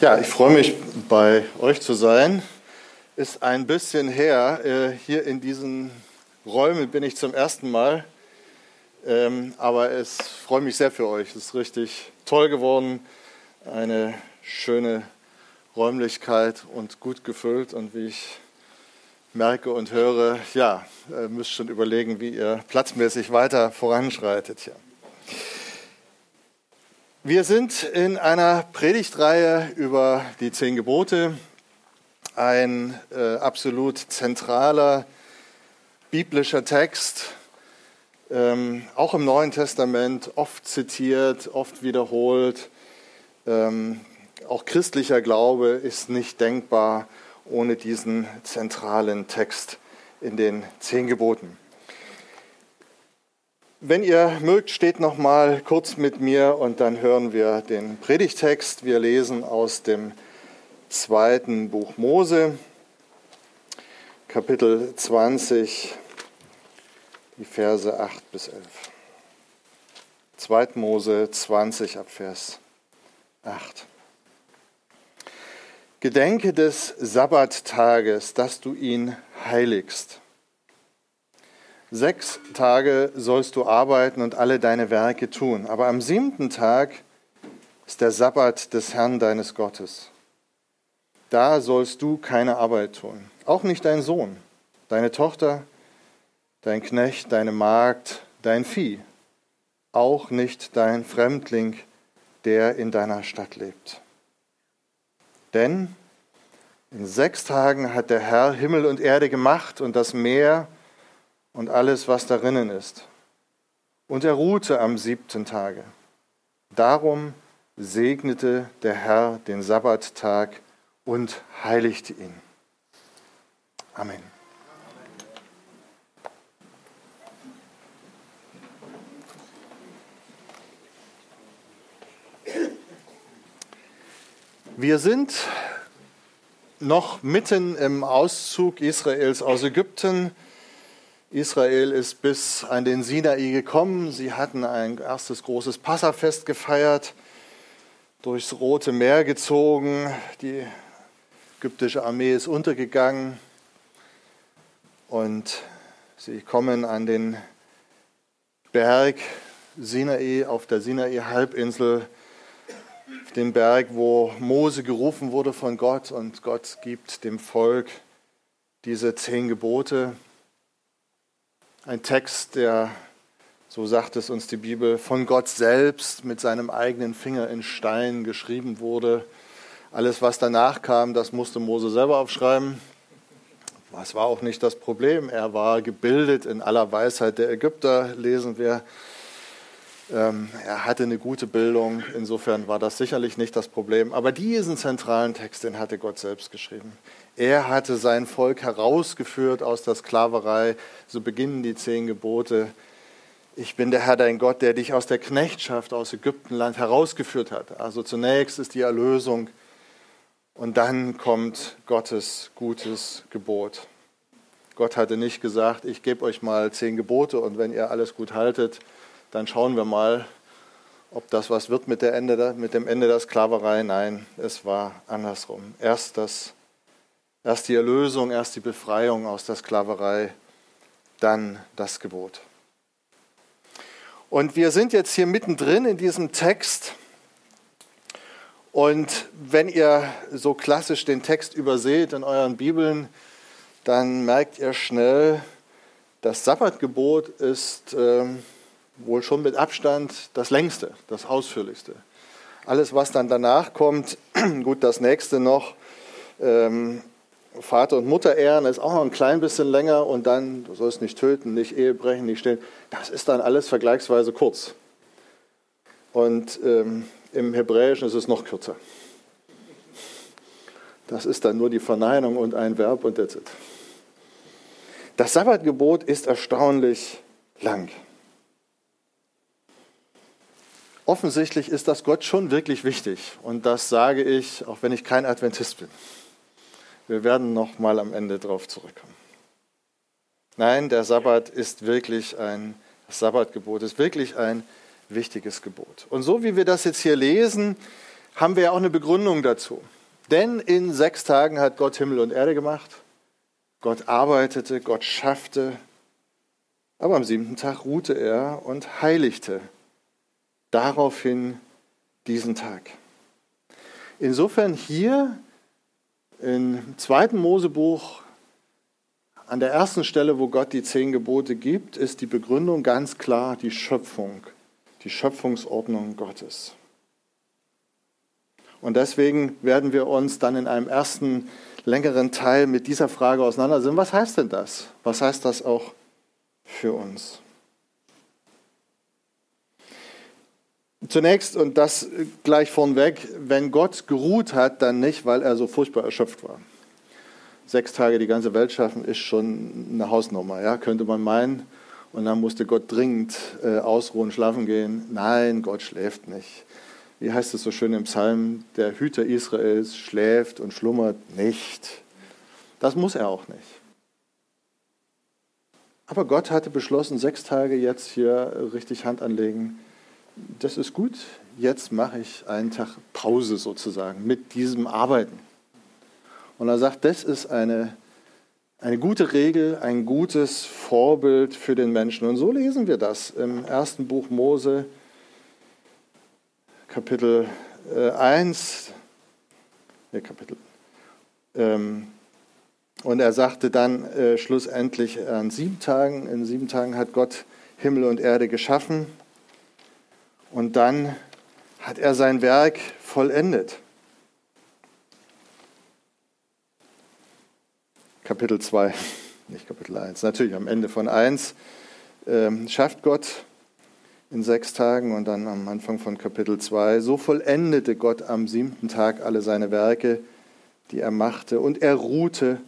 Ja, ich freue mich, bei euch zu sein. Ist ein bisschen her. Äh, hier in diesen Räumen bin ich zum ersten Mal. Ähm, aber es freut mich sehr für euch. Es ist richtig toll geworden. Eine schöne Räumlichkeit und gut gefüllt. Und wie ich merke und höre, ja, ihr müsst schon überlegen, wie ihr platzmäßig weiter voranschreitet. Ja. Wir sind in einer Predigtreihe über die zehn Gebote, ein äh, absolut zentraler biblischer Text, ähm, auch im Neuen Testament oft zitiert, oft wiederholt. Ähm, auch christlicher Glaube ist nicht denkbar ohne diesen zentralen Text in den zehn Geboten. Wenn ihr mögt, steht noch mal kurz mit mir und dann hören wir den Predigtext. Wir lesen aus dem zweiten Buch Mose, Kapitel 20, die Verse 8 bis 11. 2. Mose 20 ab Vers 8. Gedenke des Sabbattages, dass du ihn heiligst. Sechs Tage sollst du arbeiten und alle deine Werke tun, aber am siebten Tag ist der Sabbat des Herrn deines Gottes. Da sollst du keine Arbeit tun, auch nicht dein Sohn, deine Tochter, dein Knecht, deine Magd, dein Vieh, auch nicht dein Fremdling, der in deiner Stadt lebt. Denn in sechs Tagen hat der Herr Himmel und Erde gemacht und das Meer und alles, was darinnen ist. Und er ruhte am siebten Tage. Darum segnete der Herr den Sabbattag und heiligte ihn. Amen. Wir sind noch mitten im Auszug Israels aus Ägypten. Israel ist bis an den Sinai gekommen. Sie hatten ein erstes großes Passafest gefeiert, durchs Rote Meer gezogen. Die ägyptische Armee ist untergegangen und sie kommen an den Berg Sinai auf der Sinai-Halbinsel, den Berg, wo Mose gerufen wurde von Gott und Gott gibt dem Volk diese zehn Gebote. Ein Text, der, so sagt es uns die Bibel, von Gott selbst mit seinem eigenen Finger in Stein geschrieben wurde. Alles, was danach kam, das musste Mose selber aufschreiben. Das war auch nicht das Problem. Er war gebildet in aller Weisheit der Ägypter, lesen wir. Ähm, er hatte eine gute Bildung, insofern war das sicherlich nicht das Problem. Aber diesen zentralen Text, den hatte Gott selbst geschrieben. Er hatte sein Volk herausgeführt aus der Sklaverei. So beginnen die zehn Gebote. Ich bin der Herr dein Gott, der dich aus der Knechtschaft aus Ägyptenland herausgeführt hat. Also zunächst ist die Erlösung und dann kommt Gottes gutes Gebot. Gott hatte nicht gesagt, ich gebe euch mal zehn Gebote und wenn ihr alles gut haltet, dann schauen wir mal, ob das was wird mit, Ende, mit dem Ende der Sklaverei. Nein, es war andersrum. Erst das Erst die Erlösung, erst die Befreiung aus der Sklaverei, dann das Gebot. Und wir sind jetzt hier mittendrin in diesem Text. Und wenn ihr so klassisch den Text überseht in euren Bibeln, dann merkt ihr schnell, das Sabbatgebot ist äh, wohl schon mit Abstand das längste, das ausführlichste. Alles, was dann danach kommt, gut, das nächste noch, ähm, Vater und Mutter ehren ist auch noch ein klein bisschen länger und dann, du sollst nicht töten, nicht Ehe brechen, nicht stehlen. Das ist dann alles vergleichsweise kurz. Und ähm, im Hebräischen ist es noch kürzer. Das ist dann nur die Verneinung und ein Verb und that's it. Das Sabbatgebot ist erstaunlich lang. Offensichtlich ist das Gott schon wirklich wichtig. Und das sage ich, auch wenn ich kein Adventist bin. Wir werden noch mal am Ende darauf zurückkommen. Nein, der Sabbat ist wirklich ein, das Sabbatgebot ist wirklich ein wichtiges Gebot. Und so wie wir das jetzt hier lesen, haben wir ja auch eine Begründung dazu. Denn in sechs Tagen hat Gott Himmel und Erde gemacht. Gott arbeitete, Gott schaffte. Aber am siebten Tag ruhte er und heiligte daraufhin diesen Tag. Insofern hier im zweiten Mosebuch an der ersten Stelle, wo Gott die zehn Gebote gibt, ist die Begründung ganz klar die Schöpfung, die Schöpfungsordnung Gottes. Und deswegen werden wir uns dann in einem ersten längeren Teil mit dieser Frage auseinandersetzen. Was heißt denn das? Was heißt das auch für uns? Zunächst, und das gleich vornweg, wenn Gott geruht hat, dann nicht, weil er so furchtbar erschöpft war. Sechs Tage die ganze Welt schaffen, ist schon eine Hausnummer, ja, könnte man meinen. Und dann musste Gott dringend äh, ausruhen, schlafen gehen. Nein, Gott schläft nicht wie heißt es so schön im Psalm, der Hüter Israels schläft und schlummert nicht. Das muss er auch nicht. Aber Gott hatte beschlossen, sechs Tage jetzt hier richtig Hand anlegen. Das ist gut. Jetzt mache ich einen Tag Pause sozusagen mit diesem Arbeiten. Und er sagt, das ist eine, eine gute Regel, ein gutes Vorbild für den Menschen. Und so lesen wir das im ersten Buch Mose, Kapitel äh, 1, ja, Kapitel, ähm, und er sagte dann äh, schlussendlich an sieben Tagen, in sieben Tagen hat Gott Himmel und Erde geschaffen und dann hat er sein Werk vollendet. Kapitel 2, nicht Kapitel 1, natürlich am Ende von 1 äh, schafft Gott in sechs Tagen und dann am Anfang von Kapitel 2. So vollendete Gott am siebten Tag alle seine Werke, die er machte, und er ruhte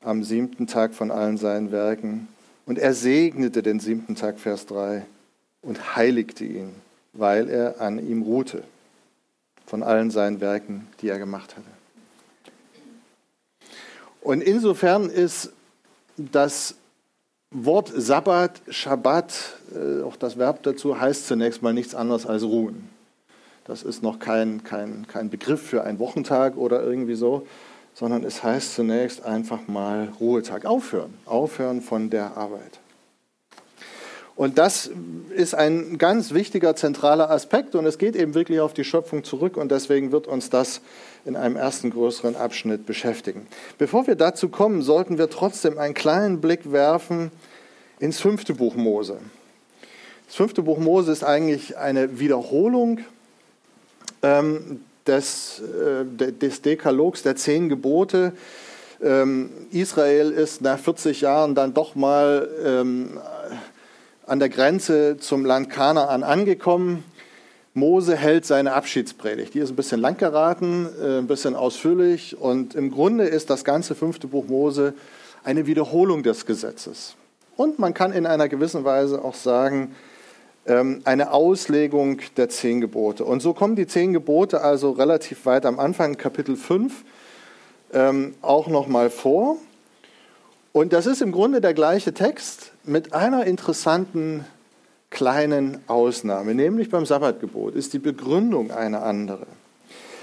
am siebten Tag von allen seinen Werken. Und er segnete den siebten Tag, Vers 3, und heiligte ihn, weil er an ihm ruhte von allen seinen Werken, die er gemacht hatte. Und insofern ist das Wort Sabbat, Shabbat, äh, auch das Verb dazu, heißt zunächst mal nichts anderes als ruhen. Das ist noch kein, kein, kein Begriff für einen Wochentag oder irgendwie so, sondern es heißt zunächst einfach mal Ruhetag, aufhören, aufhören von der Arbeit. Und das ist ein ganz wichtiger, zentraler Aspekt und es geht eben wirklich auf die Schöpfung zurück und deswegen wird uns das in einem ersten größeren Abschnitt beschäftigen. Bevor wir dazu kommen, sollten wir trotzdem einen kleinen Blick werfen ins fünfte Buch Mose. Das fünfte Buch Mose ist eigentlich eine Wiederholung ähm, des, äh, des Dekalogs, der zehn Gebote. Ähm, Israel ist nach 40 Jahren dann doch mal ähm, an der Grenze zum Land Kanaan angekommen. Mose hält seine Abschiedspredigt. Die ist ein bisschen lang geraten, äh, ein bisschen ausführlich und im Grunde ist das ganze fünfte Buch Mose eine Wiederholung des Gesetzes. Und man kann in einer gewissen Weise auch sagen, ähm, eine Auslegung der zehn Gebote. Und so kommen die zehn Gebote also relativ weit am Anfang, Kapitel 5, ähm, auch nochmal vor. Und das ist im Grunde der gleiche Text mit einer interessanten kleinen Ausnahme, nämlich beim Sabbatgebot ist die Begründung eine andere.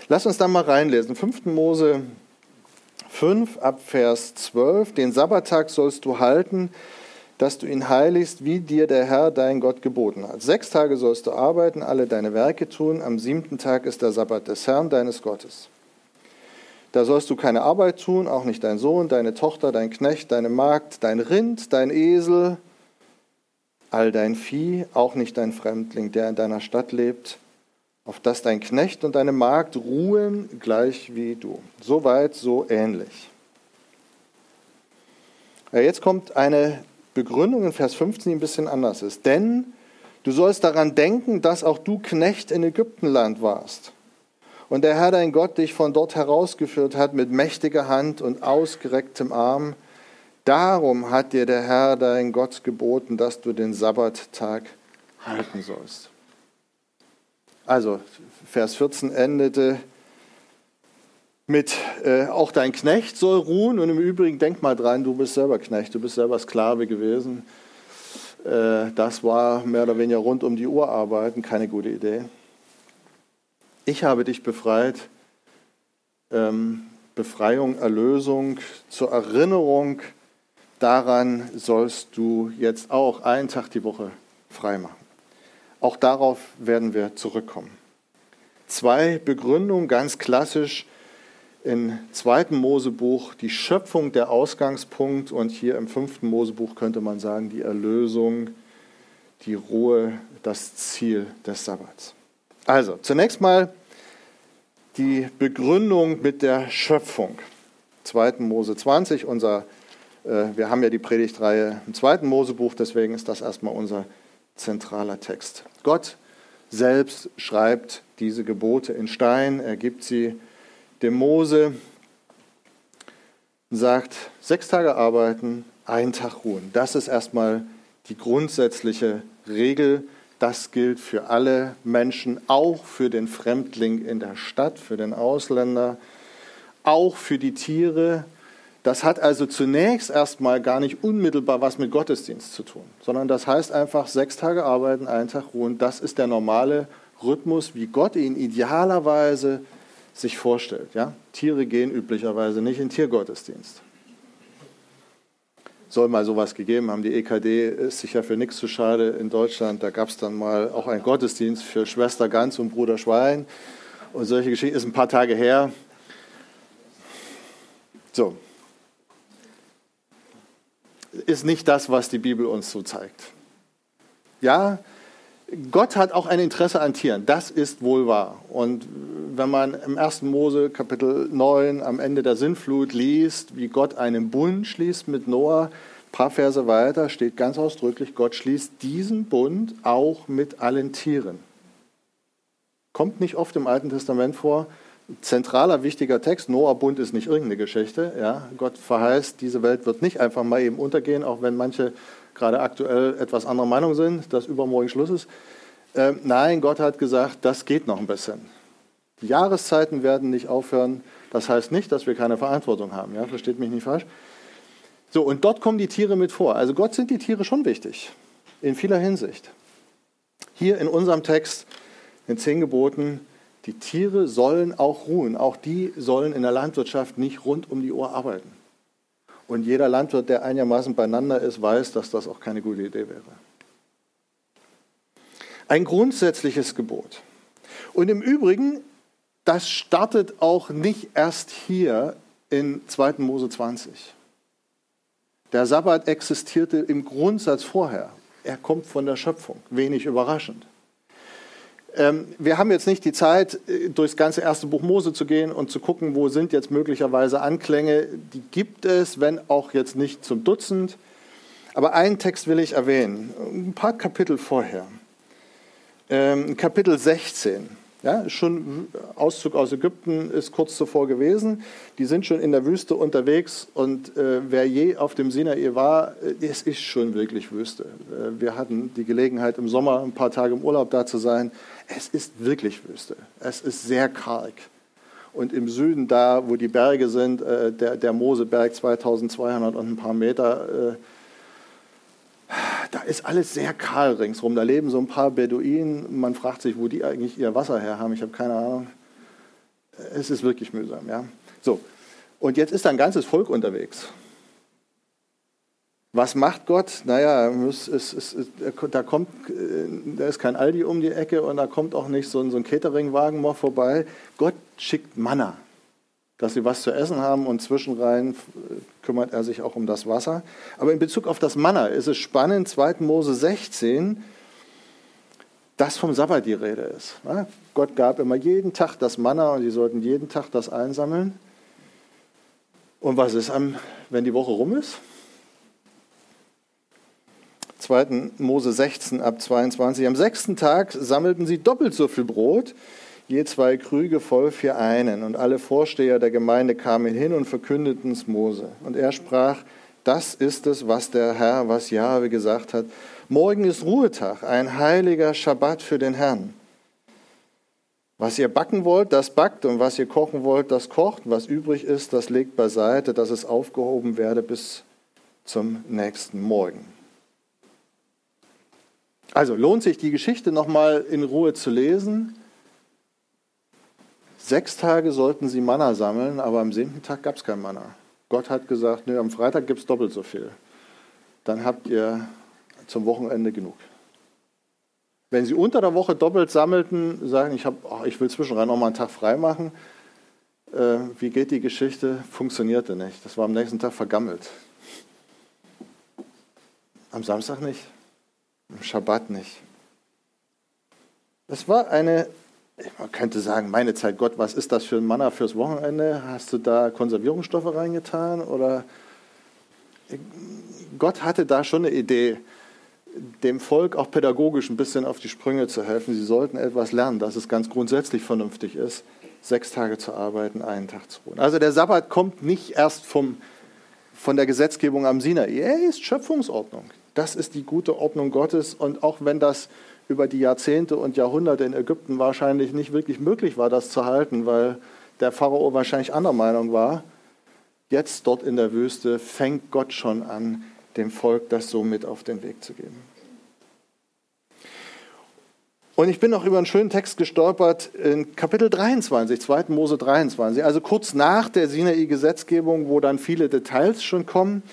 Lass uns da mal reinlesen. 5. Mose 5 ab Vers 12. Den Sabbattag sollst du halten, dass du ihn heiligst, wie dir der Herr dein Gott geboten hat. Sechs Tage sollst du arbeiten, alle deine Werke tun. Am siebten Tag ist der Sabbat des Herrn deines Gottes. Da sollst du keine Arbeit tun, auch nicht dein Sohn, deine Tochter, dein Knecht, deine Magd, dein Rind, dein Esel, all dein Vieh, auch nicht dein Fremdling, der in deiner Stadt lebt, auf das dein Knecht und deine Magd ruhen, gleich wie du. So weit, so ähnlich. Ja, jetzt kommt eine Begründung in Vers 15, die ein bisschen anders ist. Denn du sollst daran denken, dass auch du Knecht in Ägyptenland warst. Und der Herr dein Gott dich von dort herausgeführt hat mit mächtiger Hand und ausgerecktem Arm Darum hat dir der Herr dein Gott geboten, dass du den Sabbattag halten sollst. Also, Vers 14 endete mit, äh, auch dein Knecht soll ruhen. Und im Übrigen, denk mal dran, du bist selber Knecht, du bist selber Sklave gewesen. Äh, das war mehr oder weniger rund um die Uhr arbeiten, keine gute Idee. Ich habe dich befreit. Ähm, Befreiung, Erlösung, zur Erinnerung daran sollst du jetzt auch einen Tag die Woche frei machen. Auch darauf werden wir zurückkommen. Zwei Begründungen, ganz klassisch im zweiten Mosebuch die Schöpfung der Ausgangspunkt und hier im fünften Mosebuch könnte man sagen die Erlösung, die Ruhe, das Ziel des Sabbats. Also zunächst mal die Begründung mit der Schöpfung. 2. Mose 20, unser, äh, wir haben ja die Predigtreihe im zweiten Mosebuch, deswegen ist das erstmal unser zentraler Text. Gott selbst schreibt diese Gebote in Stein, er gibt sie dem Mose, sagt, sechs Tage arbeiten, einen Tag ruhen. Das ist erstmal die grundsätzliche Regel. Das gilt für alle Menschen, auch für den Fremdling in der Stadt, für den Ausländer, auch für die Tiere. Das hat also zunächst erstmal gar nicht unmittelbar was mit Gottesdienst zu tun, sondern das heißt einfach sechs Tage arbeiten, einen Tag ruhen. Das ist der normale Rhythmus, wie Gott ihn idealerweise sich vorstellt. Ja? Tiere gehen üblicherweise nicht in Tiergottesdienst. Soll mal sowas gegeben haben. Die EKD ist sicher für nichts zu schade in Deutschland. Da gab es dann mal auch einen Gottesdienst für Schwester Gans und Bruder Schwein. Und solche Geschichten ist ein paar Tage her. So. Ist nicht das, was die Bibel uns so zeigt. Ja, Gott hat auch ein Interesse an Tieren, das ist wohl wahr. Und wenn man im 1. Mose Kapitel 9 am Ende der Sintflut liest, wie Gott einen Bund schließt mit Noah, ein paar Verse weiter steht ganz ausdrücklich, Gott schließt diesen Bund auch mit allen Tieren. Kommt nicht oft im Alten Testament vor. Zentraler, wichtiger Text, Noah-Bund ist nicht irgendeine Geschichte. Ja. Gott verheißt, diese Welt wird nicht einfach mal eben untergehen, auch wenn manche gerade aktuell etwas anderer Meinung sind, dass übermorgen Schluss ist. Äh, nein, Gott hat gesagt, das geht noch ein bisschen. Jahreszeiten werden nicht aufhören. Das heißt nicht, dass wir keine Verantwortung haben. Ja? Versteht mich nicht falsch. So, und dort kommen die Tiere mit vor. Also Gott sind die Tiere schon wichtig, in vieler Hinsicht. Hier in unserem Text, in zehn Geboten, die Tiere sollen auch ruhen. Auch die sollen in der Landwirtschaft nicht rund um die Uhr arbeiten. Und jeder Landwirt, der einigermaßen beieinander ist, weiß, dass das auch keine gute Idee wäre. Ein grundsätzliches Gebot. Und im Übrigen, das startet auch nicht erst hier in 2. Mose 20. Der Sabbat existierte im Grundsatz vorher. Er kommt von der Schöpfung, wenig überraschend. Ähm, wir haben jetzt nicht die Zeit, äh, durchs ganze erste Buch Mose zu gehen und zu gucken, wo sind jetzt möglicherweise Anklänge. Die gibt es, wenn auch jetzt nicht zum Dutzend. Aber einen Text will ich erwähnen, ein paar Kapitel vorher. Ähm, Kapitel 16. Ja, schon Auszug aus Ägypten ist kurz zuvor gewesen. Die sind schon in der Wüste unterwegs und äh, wer je auf dem Sinai war, äh, es ist schon wirklich Wüste. Äh, wir hatten die Gelegenheit im Sommer ein paar Tage im Urlaub da zu sein. Es ist wirklich Wüste. Es ist sehr karg. Und im Süden, da wo die Berge sind, äh, der, der Moseberg 2200 und ein paar Meter, äh, da ist alles sehr kahl ringsherum. Da leben so ein paar Beduinen. Man fragt sich, wo die eigentlich ihr Wasser her haben. Ich habe keine Ahnung. Es ist wirklich mühsam. Ja? So, und jetzt ist ein ganzes Volk unterwegs. Was macht Gott? Naja, es, es, es, da, kommt, da ist kein Aldi um die Ecke und da kommt auch nicht so ein, so ein Cateringwagen mal vorbei. Gott schickt Manna dass sie was zu essen haben und zwischenrein kümmert er sich auch um das Wasser. Aber in Bezug auf das Manna ist es spannend, 2. Mose 16, dass vom Sabbat die Rede ist. Gott gab immer jeden Tag das Manna und sie sollten jeden Tag das einsammeln. Und was ist, wenn die Woche rum ist? 2. Mose 16 ab 22. Am sechsten Tag sammelten sie doppelt so viel Brot je zwei Krüge voll für einen. Und alle Vorsteher der Gemeinde kamen hin und verkündeten es Mose. Und er sprach, das ist es, was der Herr, was Jahwe gesagt hat. Morgen ist Ruhetag, ein heiliger Schabbat für den Herrn. Was ihr backen wollt, das backt, und was ihr kochen wollt, das kocht. Was übrig ist, das legt beiseite, dass es aufgehoben werde bis zum nächsten Morgen. Also lohnt sich die Geschichte nochmal in Ruhe zu lesen Sechs Tage sollten sie Manna sammeln, aber am siebten Tag gab es kein Manna. Gott hat gesagt, nö, am Freitag gibt es doppelt so viel. Dann habt ihr zum Wochenende genug. Wenn sie unter der Woche doppelt sammelten, sagen, ich, hab, oh, ich will zwischenrein noch mal einen Tag frei machen, äh, wie geht die Geschichte? Funktionierte nicht. Das war am nächsten Tag vergammelt. Am Samstag nicht, am Schabbat nicht. Das war eine man könnte sagen, meine Zeit, Gott, was ist das für ein Manna fürs Wochenende? Hast du da Konservierungsstoffe reingetan? Oder Gott hatte da schon eine Idee, dem Volk auch pädagogisch ein bisschen auf die Sprünge zu helfen. Sie sollten etwas lernen, dass es ganz grundsätzlich vernünftig ist, sechs Tage zu arbeiten, einen Tag zu ruhen. Also der Sabbat kommt nicht erst vom, von der Gesetzgebung am Sinai. Er ist Schöpfungsordnung. Das ist die gute Ordnung Gottes. Und auch wenn das über die Jahrzehnte und Jahrhunderte in Ägypten wahrscheinlich nicht wirklich möglich war, das zu halten, weil der Pharao wahrscheinlich anderer Meinung war. Jetzt dort in der Wüste fängt Gott schon an, dem Volk das so mit auf den Weg zu geben. Und ich bin noch über einen schönen Text gestolpert in Kapitel 23, 2. Mose 23, also kurz nach der Sinai-Gesetzgebung, wo dann viele Details schon kommen.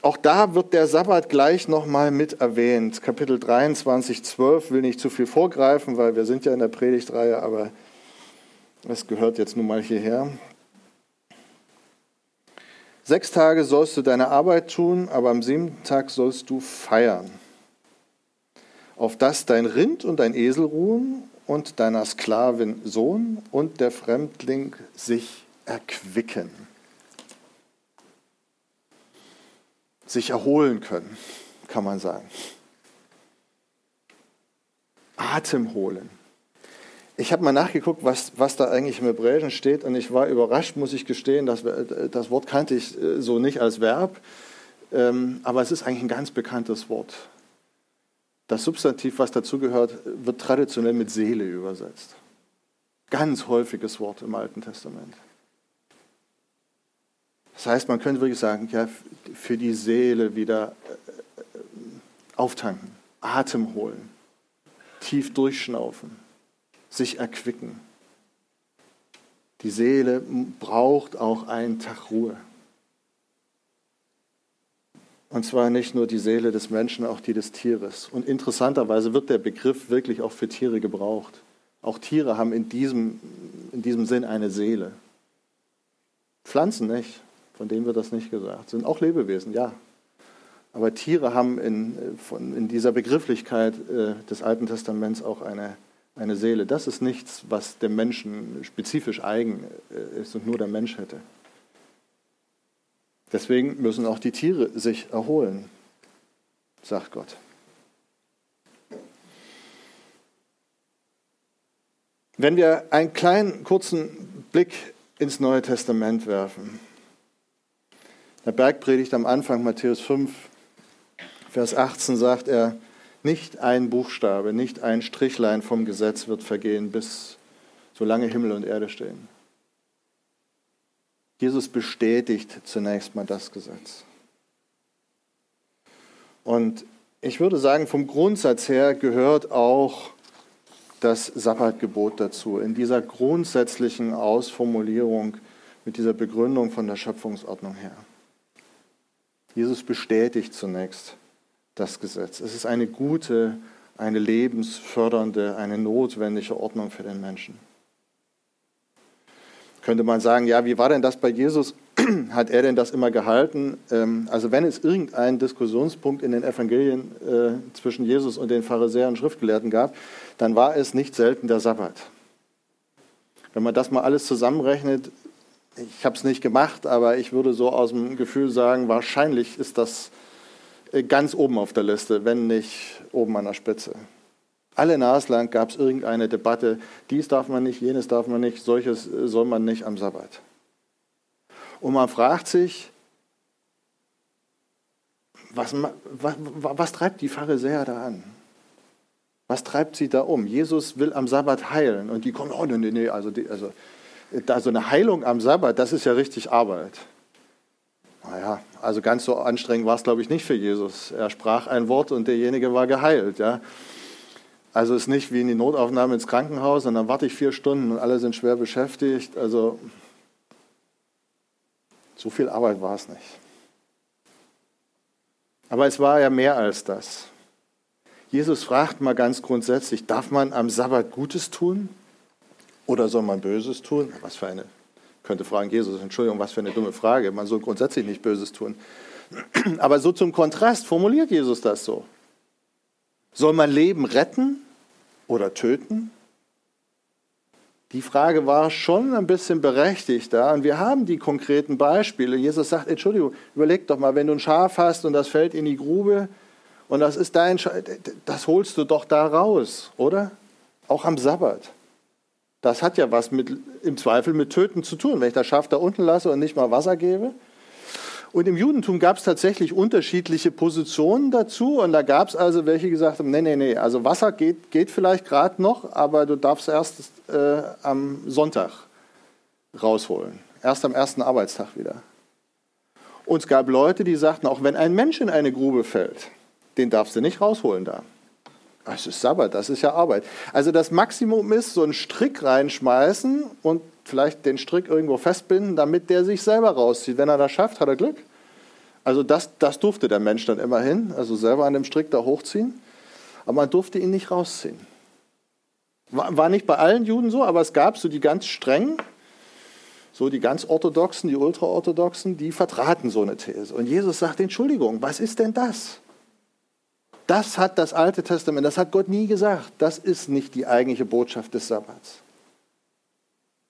Auch da wird der Sabbat gleich nochmal mit erwähnt. Kapitel 23, 12 will nicht zu viel vorgreifen, weil wir sind ja in der Predigtreihe, aber es gehört jetzt nun mal hierher. Sechs Tage sollst du deine Arbeit tun, aber am siebten Tag sollst du feiern. Auf das dein Rind und dein Esel ruhen und deiner Sklavin Sohn und der Fremdling sich erquicken. Sich erholen können, kann man sagen. Atem holen. Ich habe mal nachgeguckt, was, was da eigentlich im Hebräischen steht und ich war überrascht, muss ich gestehen, dass das Wort kannte ich äh, so nicht als Verb, ähm, aber es ist eigentlich ein ganz bekanntes Wort. Das Substantiv, was dazugehört, wird traditionell mit Seele übersetzt. Ganz häufiges Wort im Alten Testament. Das heißt, man könnte wirklich sagen, ja, für die Seele wieder äh, auftanken, Atem holen, tief durchschnaufen, sich erquicken. Die Seele braucht auch einen Tag Ruhe. Und zwar nicht nur die Seele des Menschen, auch die des Tieres. Und interessanterweise wird der Begriff wirklich auch für Tiere gebraucht. Auch Tiere haben in diesem, in diesem Sinn eine Seele. Pflanzen nicht. Von denen wird das nicht gesagt. Sind auch Lebewesen, ja. Aber Tiere haben in, von, in dieser Begrifflichkeit äh, des Alten Testaments auch eine, eine Seele. Das ist nichts, was dem Menschen spezifisch eigen äh, ist und nur der Mensch hätte. Deswegen müssen auch die Tiere sich erholen, sagt Gott. Wenn wir einen kleinen, kurzen Blick ins Neue Testament werfen, der Bergpredigt am Anfang, Matthäus 5, Vers 18, sagt er, nicht ein Buchstabe, nicht ein Strichlein vom Gesetz wird vergehen, bis solange Himmel und Erde stehen. Jesus bestätigt zunächst mal das Gesetz. Und ich würde sagen, vom Grundsatz her gehört auch das Sabbatgebot dazu, in dieser grundsätzlichen Ausformulierung mit dieser Begründung von der Schöpfungsordnung her. Jesus bestätigt zunächst das Gesetz. Es ist eine gute, eine lebensfördernde, eine notwendige Ordnung für den Menschen. Könnte man sagen, ja, wie war denn das bei Jesus? Hat er denn das immer gehalten? Ähm, also wenn es irgendeinen Diskussionspunkt in den Evangelien äh, zwischen Jesus und den Pharisäern und Schriftgelehrten gab, dann war es nicht selten der Sabbat. Wenn man das mal alles zusammenrechnet, ich habe es nicht gemacht, aber ich würde so aus dem Gefühl sagen, wahrscheinlich ist das äh, ganz oben auf der Liste, wenn nicht oben an der Spitze. Alle Naslang gab es irgendeine Debatte, dies darf man nicht, jenes darf man nicht, solches äh, soll man nicht am Sabbat. Und man fragt sich, was, was, was treibt die Pharisäer da an? Was treibt sie da um? Jesus will am Sabbat heilen und die kommen, oh nee, nee, also, die, also da so eine Heilung am Sabbat, das ist ja richtig Arbeit. Naja, also ganz so anstrengend war es, glaube ich, nicht für Jesus. Er sprach ein Wort und derjenige war geheilt. Ja. Also ist nicht wie in die Notaufnahme ins Krankenhaus und dann warte ich vier Stunden und alle sind schwer beschäftigt. Also so viel Arbeit war es nicht. Aber es war ja mehr als das. Jesus fragt mal ganz grundsätzlich, darf man am Sabbat Gutes tun oder soll man Böses tun? Was für eine, könnte fragen Jesus, Entschuldigung, was für eine dumme Frage. Man soll grundsätzlich nicht Böses tun. Aber so zum Kontrast formuliert Jesus das so. Soll man Leben retten oder töten? Die Frage war schon ein bisschen berechtigt da und wir haben die konkreten Beispiele. Jesus sagt, Entschuldigung, überleg doch mal, wenn du ein Schaf hast und das fällt in die Grube und das ist dein Schaf, das holst du doch da raus, oder? Auch am Sabbat. Das hat ja was mit, im Zweifel mit Töten zu tun, wenn ich das Schaf da unten lasse und nicht mal Wasser gebe. Und im Judentum gab es tatsächlich unterschiedliche Positionen dazu. Und da gab es also welche, die gesagt haben, nee, nee, nee, also Wasser geht, geht vielleicht gerade noch, aber du darfst erst äh, am Sonntag rausholen. Erst am ersten Arbeitstag wieder. Und es gab Leute, die sagten, auch wenn ein Mensch in eine Grube fällt, den darfst du nicht rausholen da. Das ist Sabbat, das ist ja Arbeit. Also das Maximum ist, so einen Strick reinschmeißen und vielleicht den Strick irgendwo festbinden, damit der sich selber rauszieht. Wenn er das schafft, hat er Glück. Also das, das durfte der Mensch dann immerhin, also selber an dem Strick da hochziehen. Aber man durfte ihn nicht rausziehen. War, war nicht bei allen Juden so, aber es gab so die ganz strengen, so die ganz orthodoxen, die ultraorthodoxen, die vertraten so eine These. Und Jesus sagt, Entschuldigung, was ist denn das? Das hat das Alte Testament, das hat Gott nie gesagt. Das ist nicht die eigentliche Botschaft des Sabbats.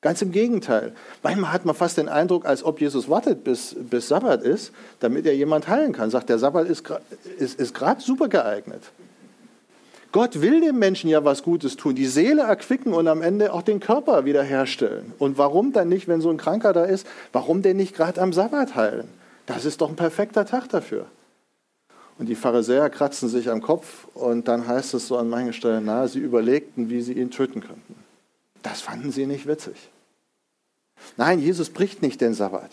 Ganz im Gegenteil. Manchmal hat man fast den Eindruck, als ob Jesus wartet, bis, bis Sabbat ist, damit er jemand heilen kann. Sagt, der Sabbat ist, ist, ist gerade super geeignet. Gott will dem Menschen ja was Gutes tun, die Seele erquicken und am Ende auch den Körper wiederherstellen. Und warum dann nicht, wenn so ein Kranker da ist, warum denn nicht gerade am Sabbat heilen? Das ist doch ein perfekter Tag dafür. Und die Pharisäer kratzen sich am Kopf und dann heißt es so an manchen Stellen, na, sie überlegten, wie sie ihn töten könnten. Das fanden sie nicht witzig. Nein, Jesus bricht nicht den Sabbat.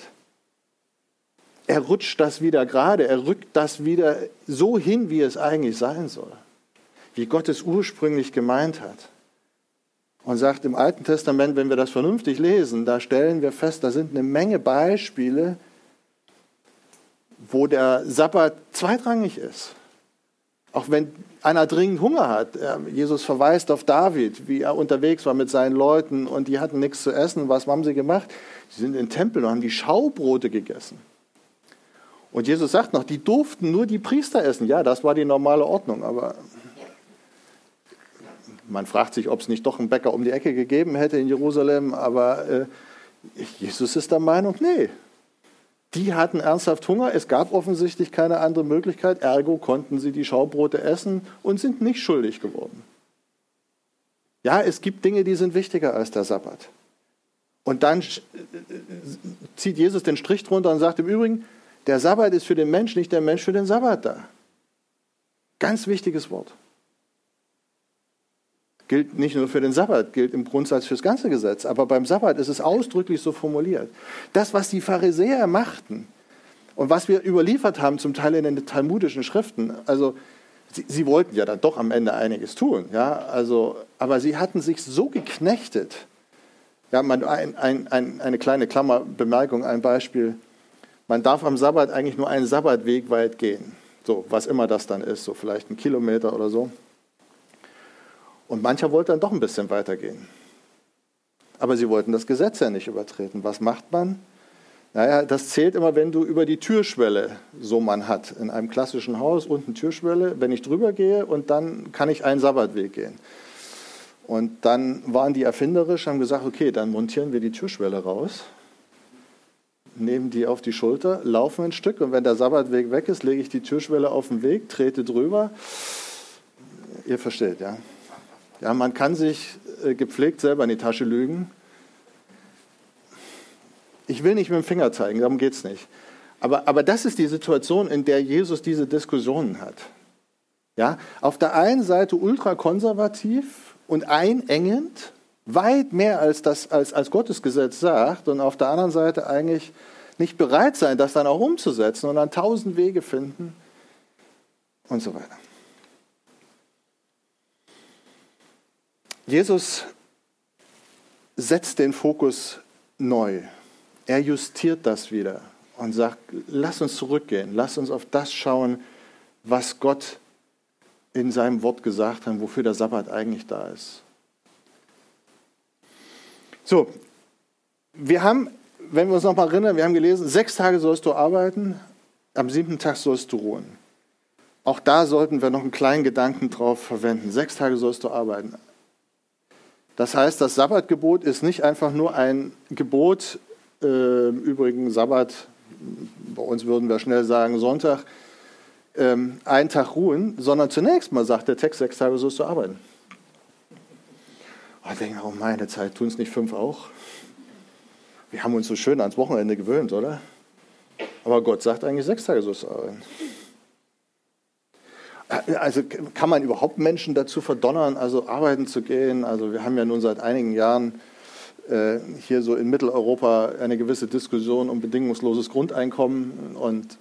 Er rutscht das wieder gerade, er rückt das wieder so hin, wie es eigentlich sein soll, wie Gott es ursprünglich gemeint hat. Und sagt im Alten Testament, wenn wir das vernünftig lesen, da stellen wir fest, da sind eine Menge Beispiele, wo der Sabbat zweitrangig ist. Auch wenn einer dringend Hunger hat. Jesus verweist auf David, wie er unterwegs war mit seinen Leuten und die hatten nichts zu essen. Was haben sie gemacht? Sie sind in den Tempel und haben die Schaubrote gegessen. Und Jesus sagt noch, die durften nur die Priester essen. Ja, das war die normale Ordnung, aber man fragt sich, ob es nicht doch einen Bäcker um die Ecke gegeben hätte in Jerusalem, aber äh, Jesus ist der Meinung, nee, die hatten ernsthaft Hunger, es gab offensichtlich keine andere Möglichkeit, ergo konnten sie die Schaubrote essen und sind nicht schuldig geworden. Ja, es gibt Dinge, die sind wichtiger als der Sabbat. Und dann zieht Jesus den Strich drunter und sagt im Übrigen, der Sabbat ist für den Mensch, nicht der Mensch für den Sabbat da. Ganz wichtiges Wort gilt nicht nur für den Sabbat, gilt im Grundsatz für das ganze Gesetz. Aber beim Sabbat ist es ausdrücklich so formuliert. Das, was die Pharisäer machten und was wir überliefert haben, zum Teil in den talmudischen Schriften, also sie, sie wollten ja dann doch am Ende einiges tun, ja, also, aber sie hatten sich so geknechtet. Ja, man, ein, ein, ein, eine kleine Klammerbemerkung, ein Beispiel. Man darf am Sabbat eigentlich nur einen Sabbatweg weit gehen. So, was immer das dann ist, so vielleicht ein Kilometer oder so. Und mancher wollte dann doch ein bisschen weitergehen. Aber sie wollten das Gesetz ja nicht übertreten. Was macht man? Naja, das zählt immer, wenn du über die Türschwelle, so man hat, in einem klassischen Haus unten Türschwelle, wenn ich drüber gehe und dann kann ich einen Sabbatweg gehen. Und dann waren die erfinderisch, haben gesagt, okay, dann montieren wir die Türschwelle raus, nehmen die auf die Schulter, laufen ein Stück und wenn der Sabbatweg weg ist, lege ich die Türschwelle auf den Weg, trete drüber. Ihr versteht, ja? Ja, man kann sich äh, gepflegt selber in die Tasche lügen. Ich will nicht mit dem Finger zeigen, darum geht es nicht. Aber, aber das ist die Situation, in der Jesus diese Diskussionen hat. Ja, auf der einen Seite ultrakonservativ und einengend, weit mehr als, das, als, als Gottes sagt, und auf der anderen Seite eigentlich nicht bereit sein, das dann auch umzusetzen und dann tausend Wege finden und so weiter. Jesus setzt den Fokus neu. Er justiert das wieder und sagt, lass uns zurückgehen, lass uns auf das schauen, was Gott in seinem Wort gesagt hat, wofür der Sabbat eigentlich da ist. So, wir haben, wenn wir uns noch mal erinnern, wir haben gelesen, sechs Tage sollst du arbeiten, am siebten Tag sollst du ruhen. Auch da sollten wir noch einen kleinen Gedanken drauf verwenden. Sechs Tage sollst du arbeiten. Das heißt, das Sabbatgebot ist nicht einfach nur ein Gebot, äh, im Übrigen Sabbat, bei uns würden wir schnell sagen Sonntag, ähm, einen Tag ruhen, sondern zunächst mal sagt der Text, sechs Tage sollst du arbeiten. Und ich denke, oh meine Zeit, tun es nicht fünf auch? Wir haben uns so schön ans Wochenende gewöhnt, oder? Aber Gott sagt eigentlich, sechs Tage sollst du arbeiten. Also kann man überhaupt Menschen dazu verdonnern, also arbeiten zu gehen? Also wir haben ja nun seit einigen Jahren äh, hier so in Mitteleuropa eine gewisse Diskussion um bedingungsloses Grundeinkommen und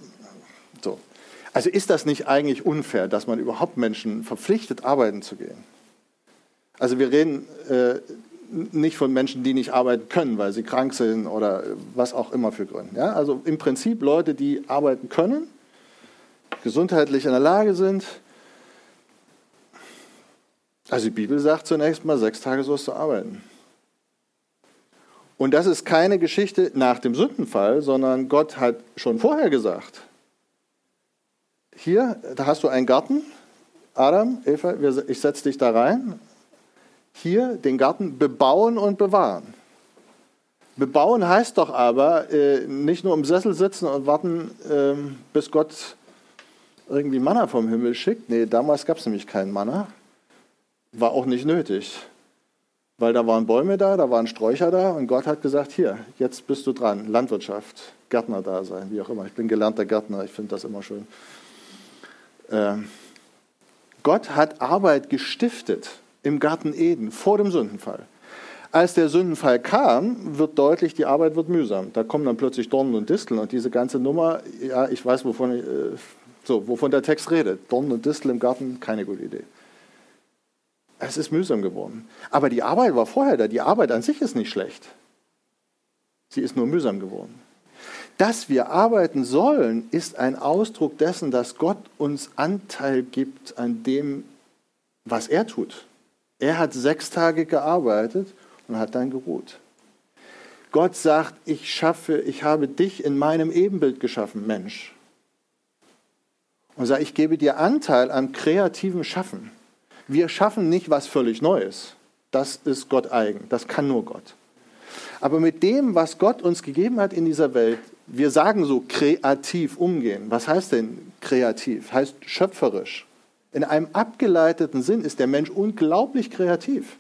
so. Also ist das nicht eigentlich unfair, dass man überhaupt Menschen verpflichtet, arbeiten zu gehen? Also wir reden äh, nicht von Menschen, die nicht arbeiten können, weil sie krank sind oder was auch immer für Gründe. Ja? Also im Prinzip Leute, die arbeiten können, gesundheitlich in der Lage sind. Also die Bibel sagt zunächst mal, sechs Tage sollst du arbeiten. Und das ist keine Geschichte nach dem Sündenfall, sondern Gott hat schon vorher gesagt, hier, da hast du einen Garten. Adam, Eva, ich setze dich da rein. Hier den Garten bebauen und bewahren. Bebauen heißt doch aber äh, nicht nur im Sessel sitzen und warten, äh, bis Gott irgendwie Manna vom Himmel schickt. Nee, damals gab es nämlich keinen Manna. War auch nicht nötig. Weil da waren Bäume da, da waren Sträucher da und Gott hat gesagt, hier, jetzt bist du dran. Landwirtschaft, Gärtner da sein, wie auch immer. Ich bin gelernter Gärtner, ich finde das immer schön. Ähm, Gott hat Arbeit gestiftet im Garten Eden vor dem Sündenfall. Als der Sündenfall kam, wird deutlich, die Arbeit wird mühsam. Da kommen dann plötzlich Dornen und Disteln und diese ganze Nummer, ja, ich weiß, wovon, ich, äh, so, wovon der Text redet. Dornen und Disteln im Garten, keine gute Idee. Es ist mühsam geworden. Aber die Arbeit war vorher da. Die Arbeit an sich ist nicht schlecht. Sie ist nur mühsam geworden. Dass wir arbeiten sollen, ist ein Ausdruck dessen, dass Gott uns Anteil gibt an dem, was er tut. Er hat sechs Tage gearbeitet und hat dann geruht. Gott sagt, ich schaffe, ich habe dich in meinem Ebenbild geschaffen, Mensch. Und sagt, ich gebe dir Anteil am kreativen Schaffen. Wir schaffen nicht was völlig Neues. Das ist Gott eigen. Das kann nur Gott. Aber mit dem, was Gott uns gegeben hat in dieser Welt, wir sagen so kreativ umgehen. Was heißt denn kreativ? Heißt schöpferisch. In einem abgeleiteten Sinn ist der Mensch unglaublich kreativ.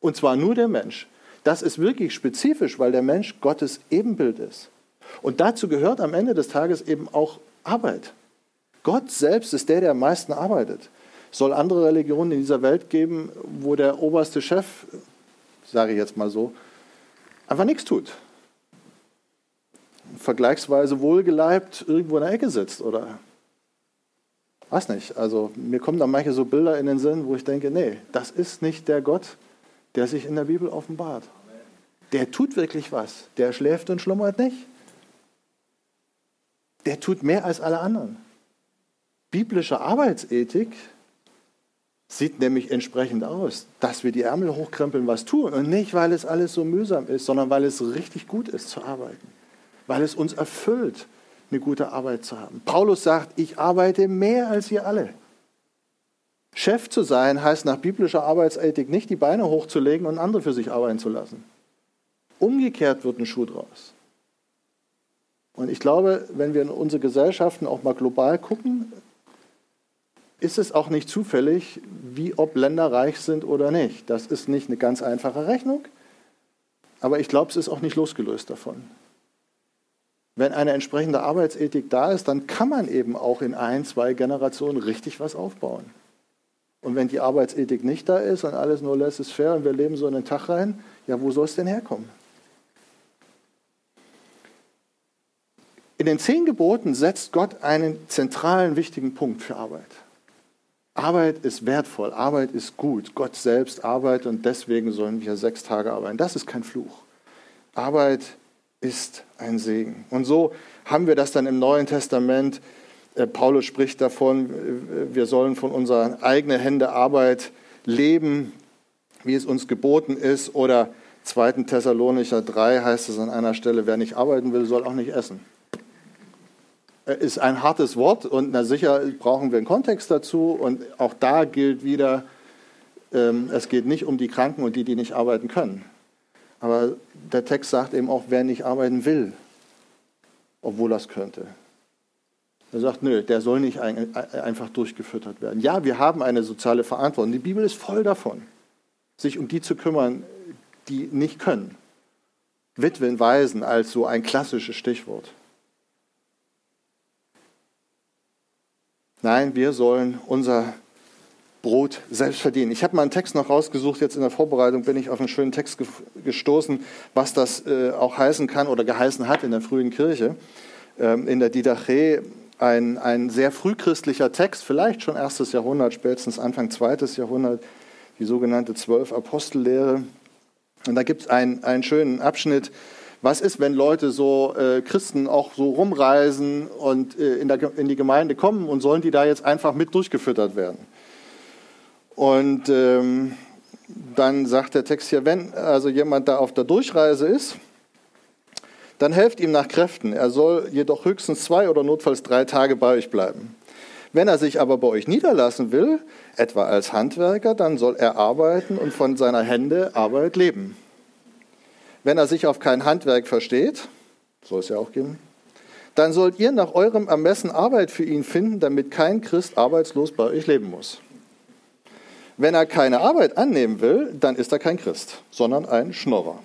Und zwar nur der Mensch. Das ist wirklich spezifisch, weil der Mensch Gottes Ebenbild ist. Und dazu gehört am Ende des Tages eben auch Arbeit. Gott selbst ist der, der am meisten arbeitet. Es soll andere Religionen in dieser Welt geben, wo der oberste Chef, sage ich jetzt mal so, einfach nichts tut. Vergleichsweise wohlgeleibt irgendwo in der Ecke sitzt oder weiß nicht. Also mir kommen da manche so Bilder in den Sinn, wo ich denke, nee, das ist nicht der Gott, der sich in der Bibel offenbart. Der tut wirklich was. Der schläft und schlummert nicht. Der tut mehr als alle anderen. Biblische Arbeitsethik sieht nämlich entsprechend aus, dass wir die Ärmel hochkrempeln, was tun. Und nicht, weil es alles so mühsam ist, sondern weil es richtig gut ist zu arbeiten. Weil es uns erfüllt, eine gute Arbeit zu haben. Paulus sagt, ich arbeite mehr als ihr alle. Chef zu sein heißt nach biblischer Arbeitsethik nicht, die Beine hochzulegen und andere für sich arbeiten zu lassen. Umgekehrt wird ein Schuh draus. Und ich glaube, wenn wir in unsere Gesellschaften auch mal global gucken, ist es auch nicht zufällig, wie ob Länder reich sind oder nicht. Das ist nicht eine ganz einfache Rechnung, aber ich glaube, es ist auch nicht losgelöst davon. Wenn eine entsprechende Arbeitsethik da ist, dann kann man eben auch in ein, zwei Generationen richtig was aufbauen. Und wenn die Arbeitsethik nicht da ist und alles nur lässt es fair und wir leben so in den Tag rein, ja, wo soll es denn herkommen? In den zehn Geboten setzt Gott einen zentralen, wichtigen Punkt für Arbeit. Arbeit ist wertvoll, Arbeit ist gut. Gott selbst arbeitet und deswegen sollen wir sechs Tage arbeiten. Das ist kein Fluch. Arbeit ist ein Segen. Und so haben wir das dann im Neuen Testament. Äh, Paulus spricht davon, äh, wir sollen von unserer eigenen Hände Arbeit leben, wie es uns geboten ist. Oder 2. Thessalonicher 3 heißt es an einer Stelle, wer nicht arbeiten will, soll auch nicht essen. Äh, ist ein hartes Wort und na sicher brauchen wir einen Kontext dazu. Und auch da gilt wieder, ähm, es geht nicht um die Kranken und die, die nicht arbeiten können. Aber der Text sagt eben auch, wer nicht arbeiten will, obwohl er es könnte. Er sagt, nö, der soll nicht ein, einfach durchgefüttert werden. Ja, wir haben eine soziale Verantwortung. Die Bibel ist voll davon, sich um die zu kümmern, die nicht können. Witwen, Waisen als so ein klassisches Stichwort. Nein, wir sollen unser Brot selbst verdienen. Ich habe mal einen Text noch rausgesucht, jetzt in der Vorbereitung bin ich auf einen schönen Text gestoßen, was das äh, auch heißen kann oder geheißen hat in der frühen Kirche. Ähm, in der Didache ein, ein sehr frühchristlicher Text, vielleicht schon erstes Jahrhundert, spätestens Anfang zweites Jahrhundert, die sogenannte Zwölf-Apostellehre. Und da gibt es einen, einen schönen Abschnitt, was ist, wenn Leute so äh, Christen auch so rumreisen und äh, in, der, in die Gemeinde kommen und sollen die da jetzt einfach mit durchgefüttert werden? Und ähm, dann sagt der Text hier, wenn also jemand da auf der Durchreise ist, dann helft ihm nach Kräften. Er soll jedoch höchstens zwei oder notfalls drei Tage bei euch bleiben. Wenn er sich aber bei euch niederlassen will, etwa als Handwerker, dann soll er arbeiten und von seiner Hände Arbeit leben. Wenn er sich auf kein Handwerk versteht, soll es ja auch geben, dann sollt ihr nach eurem Ermessen Arbeit für ihn finden, damit kein Christ arbeitslos bei euch leben muss. Wenn er keine Arbeit annehmen will, dann ist er kein Christ, sondern ein Schnorrer.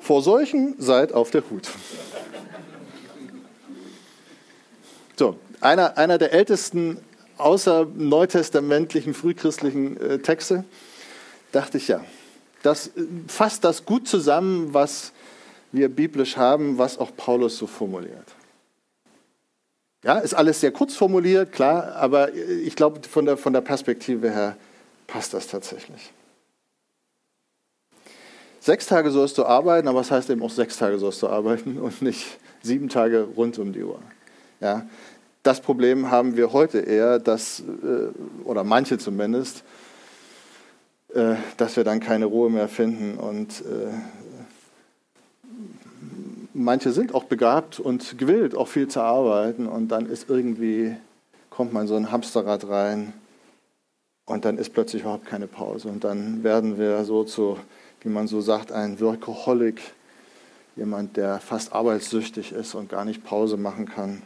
Vor solchen seid auf der Hut. So, einer, einer der ältesten außer neutestamentlichen, frühchristlichen äh, Texte, dachte ich ja, das fasst das gut zusammen, was wir biblisch haben, was auch Paulus so formuliert. Ja, ist alles sehr kurz formuliert, klar, aber ich glaube, von der, von der Perspektive her passt das tatsächlich. Sechs Tage sollst du arbeiten, aber es das heißt eben auch sechs Tage sollst du arbeiten und nicht sieben Tage rund um die Uhr. Ja, das Problem haben wir heute eher, dass, äh, oder manche zumindest, äh, dass wir dann keine Ruhe mehr finden. Und äh, manche sind auch begabt und gewillt, auch viel zu arbeiten. Und dann ist irgendwie, kommt man so ein Hamsterrad rein und dann ist plötzlich überhaupt keine Pause. Und dann werden wir so zu, wie man so sagt, ein Workaholic, jemand, der fast arbeitssüchtig ist und gar nicht Pause machen kann.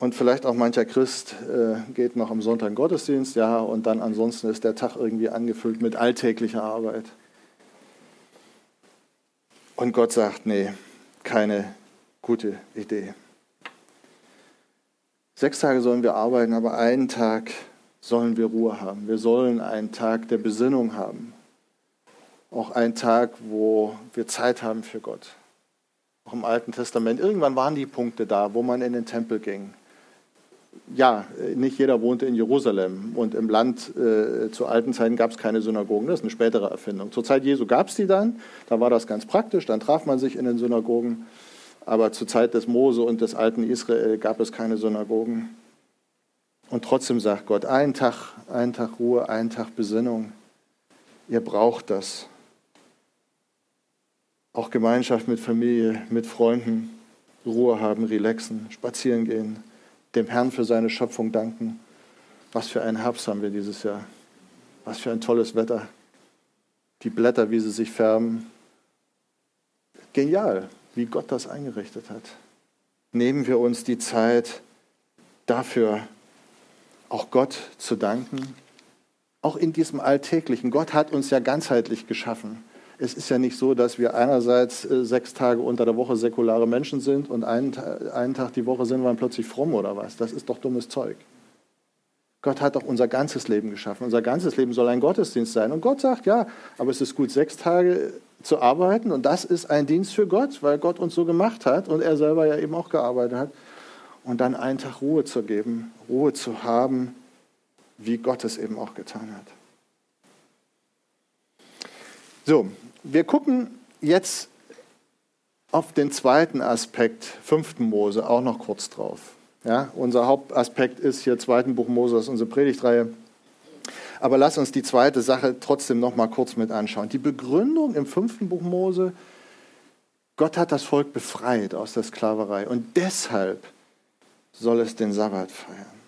Und vielleicht auch mancher Christ äh, geht noch am Sonntag in Gottesdienst, ja, und dann ansonsten ist der Tag irgendwie angefüllt mit alltäglicher Arbeit. Und Gott sagt, nee, keine gute Idee. Sechs Tage sollen wir arbeiten, aber einen Tag sollen wir Ruhe haben. Wir sollen einen Tag der Besinnung haben. Auch einen Tag, wo wir Zeit haben für Gott. Auch im Alten Testament. Irgendwann waren die Punkte da, wo man in den Tempel ging ja, nicht jeder wohnte in Jerusalem und im Land äh, zu alten Zeiten gab es keine Synagogen. Das ist eine spätere Erfindung. Zur Zeit Jesu gab es die dann, da war das ganz praktisch, dann traf man sich in den Synagogen. Aber zur Zeit des Mose und des alten Israel gab es keine Synagogen. Und trotzdem sagt Gott, einen Tag, einen Tag Ruhe, einen Tag Besinnung. Ihr braucht das. Auch Gemeinschaft mit Familie, mit Freunden, Ruhe haben, relaxen, spazieren gehen dem Herrn für seine Schöpfung danken. Was für ein Herbst haben wir dieses Jahr. Was für ein tolles Wetter. Die Blätter, wie sie sich färben. Genial, wie Gott das eingerichtet hat. Nehmen wir uns die Zeit dafür, auch Gott zu danken. Auch in diesem Alltäglichen. Gott hat uns ja ganzheitlich geschaffen es ist ja nicht so, dass wir einerseits äh, sechs Tage unter der Woche säkulare Menschen sind und einen, einen Tag die Woche sind wir dann plötzlich fromm oder was. Das ist doch dummes Zeug. Gott hat doch unser ganzes Leben geschaffen. Unser ganzes Leben soll ein Gottesdienst sein. Und Gott sagt, ja, aber es ist gut, sechs Tage zu arbeiten. Und das ist ein Dienst für Gott, weil Gott uns so gemacht hat und er selber ja eben auch gearbeitet hat. und dann einen Tag Ruhe zu geben, Ruhe zu haben, wie Gott es eben auch getan hat. So, wir gucken jetzt auf den zweiten Aspekt, 5. Mose, auch noch kurz drauf. Ja, unser Hauptaspekt ist hier zweiten Buch Mose, das ist unsere Predigtreihe. Aber lass uns die zweite Sache trotzdem noch mal kurz mit anschauen. Die Begründung im fünften Buch Mose, Gott hat das Volk befreit aus der Sklaverei und deshalb soll es den Sabbat feiern.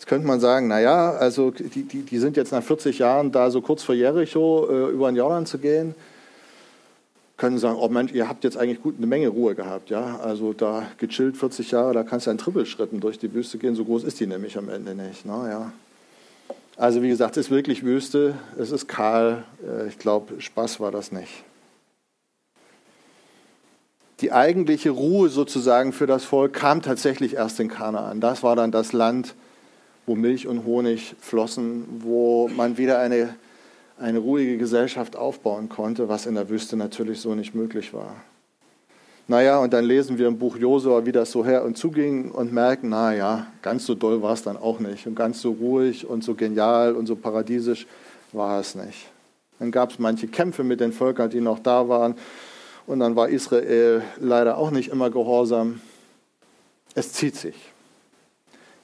Jetzt könnte man sagen, naja, also die, die, die sind jetzt nach 40 Jahren da so kurz vor Jericho äh, über den Jordan zu gehen können sagen, oh Mensch, ihr habt jetzt eigentlich gut eine Menge Ruhe gehabt, ja, also da gechillt 40 Jahre, da kannst du in Trippelschritten durch die Wüste gehen, so groß ist die nämlich am Ende nicht, ne, ja. Also wie gesagt, es ist wirklich Wüste, es ist kahl, äh, ich glaube, Spaß war das nicht. Die eigentliche Ruhe sozusagen für das Volk kam tatsächlich erst in Kanaan. Das war dann das Land, wo Milch und Honig flossen, wo man wieder eine eine ruhige Gesellschaft aufbauen konnte, was in der Wüste natürlich so nicht möglich war. Naja, und dann lesen wir im Buch Josua, wie das so her und zuging und merken, naja, ganz so doll war es dann auch nicht. Und ganz so ruhig und so genial und so paradiesisch war es nicht. Dann gab es manche Kämpfe mit den Völkern, die noch da waren. Und dann war Israel leider auch nicht immer gehorsam. Es zieht sich.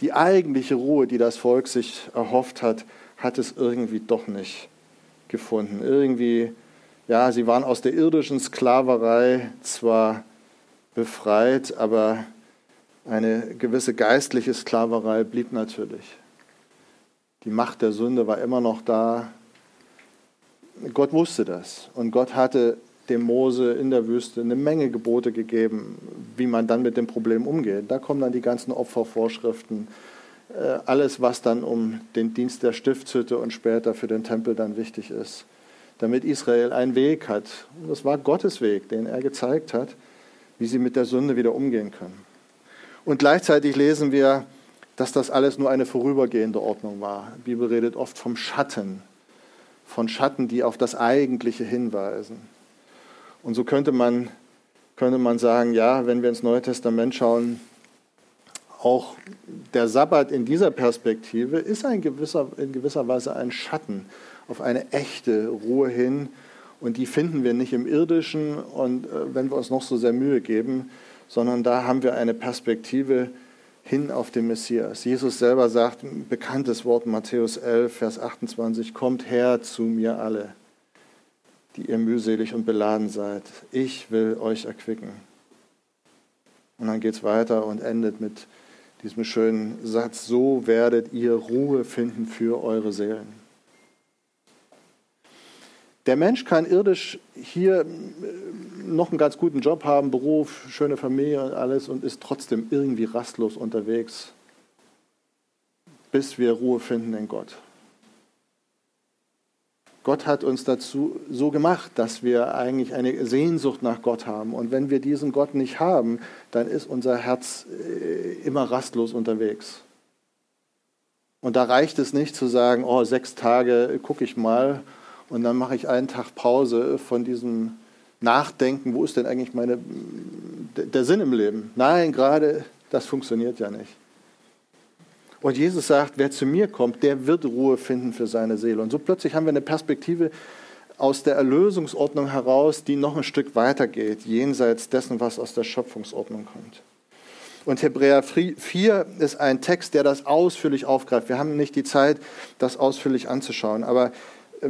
Die eigentliche Ruhe, die das Volk sich erhofft hat, hat es irgendwie doch nicht gefunden. Irgendwie, ja, sie waren aus der irdischen Sklaverei zwar befreit, aber eine gewisse geistliche Sklaverei blieb natürlich. Die Macht der Sünde war immer noch da. Gott wusste das und Gott hatte dem Mose in der Wüste eine Menge Gebote gegeben, wie man dann mit dem Problem umgeht. Da kommen dann die ganzen Opfervorschriften, äh, alles, was dann um den Dienst der Stiftshütte und später für den Tempel dann wichtig ist, damit Israel einen Weg hat. Und das war Gottes Weg, den er gezeigt hat, wie sie mit der Sünde wieder umgehen können. Und gleichzeitig lesen wir, dass das alles nur eine vorübergehende Ordnung war. Die Bibel redet oft vom Schatten, von Schatten, die auf das Eigentliche hinweisen. Und so könnte man, könnte man sagen, ja, wenn wir ins Neue Testament schauen, auch der Sabbat in dieser Perspektive ist ein gewisser, in gewisser Weise ein Schatten auf eine echte Ruhe hin. Und die finden wir nicht im irdischen und äh, wenn wir uns noch so sehr Mühe geben, sondern da haben wir eine Perspektive hin auf den Messias. Jesus selber sagt, ein bekanntes Wort, Matthäus 11, Vers 28, kommt her zu mir alle, die ihr mühselig und beladen seid. Ich will euch erquicken. Und dann geht es weiter und endet mit diesem schönen Satz, so werdet ihr Ruhe finden für eure Seelen. Der Mensch kann irdisch hier noch einen ganz guten Job haben, Beruf, schöne Familie und alles und ist trotzdem irgendwie rastlos unterwegs, bis wir Ruhe finden in Gott. Gott hat uns dazu so gemacht, dass wir eigentlich eine Sehnsucht nach Gott haben. Und wenn wir diesen Gott nicht haben, dann ist unser Herz äh, immer rastlos unterwegs. Und da reicht es nicht zu sagen, oh, sechs Tage gucke ich mal und dann mache ich einen Tag Pause von diesem Nachdenken, wo ist denn eigentlich meine, der Sinn im Leben? Nein, gerade das funktioniert ja nicht. Und Jesus sagt, wer zu mir kommt, der wird Ruhe finden für seine Seele. Und so plötzlich haben wir eine Perspektive aus der Erlösungsordnung heraus, die noch ein Stück weiter geht, jenseits dessen, was aus der Schöpfungsordnung kommt. Und Hebräer 4 ist ein Text, der das ausführlich aufgreift. Wir haben nicht die Zeit, das ausführlich anzuschauen, aber äh,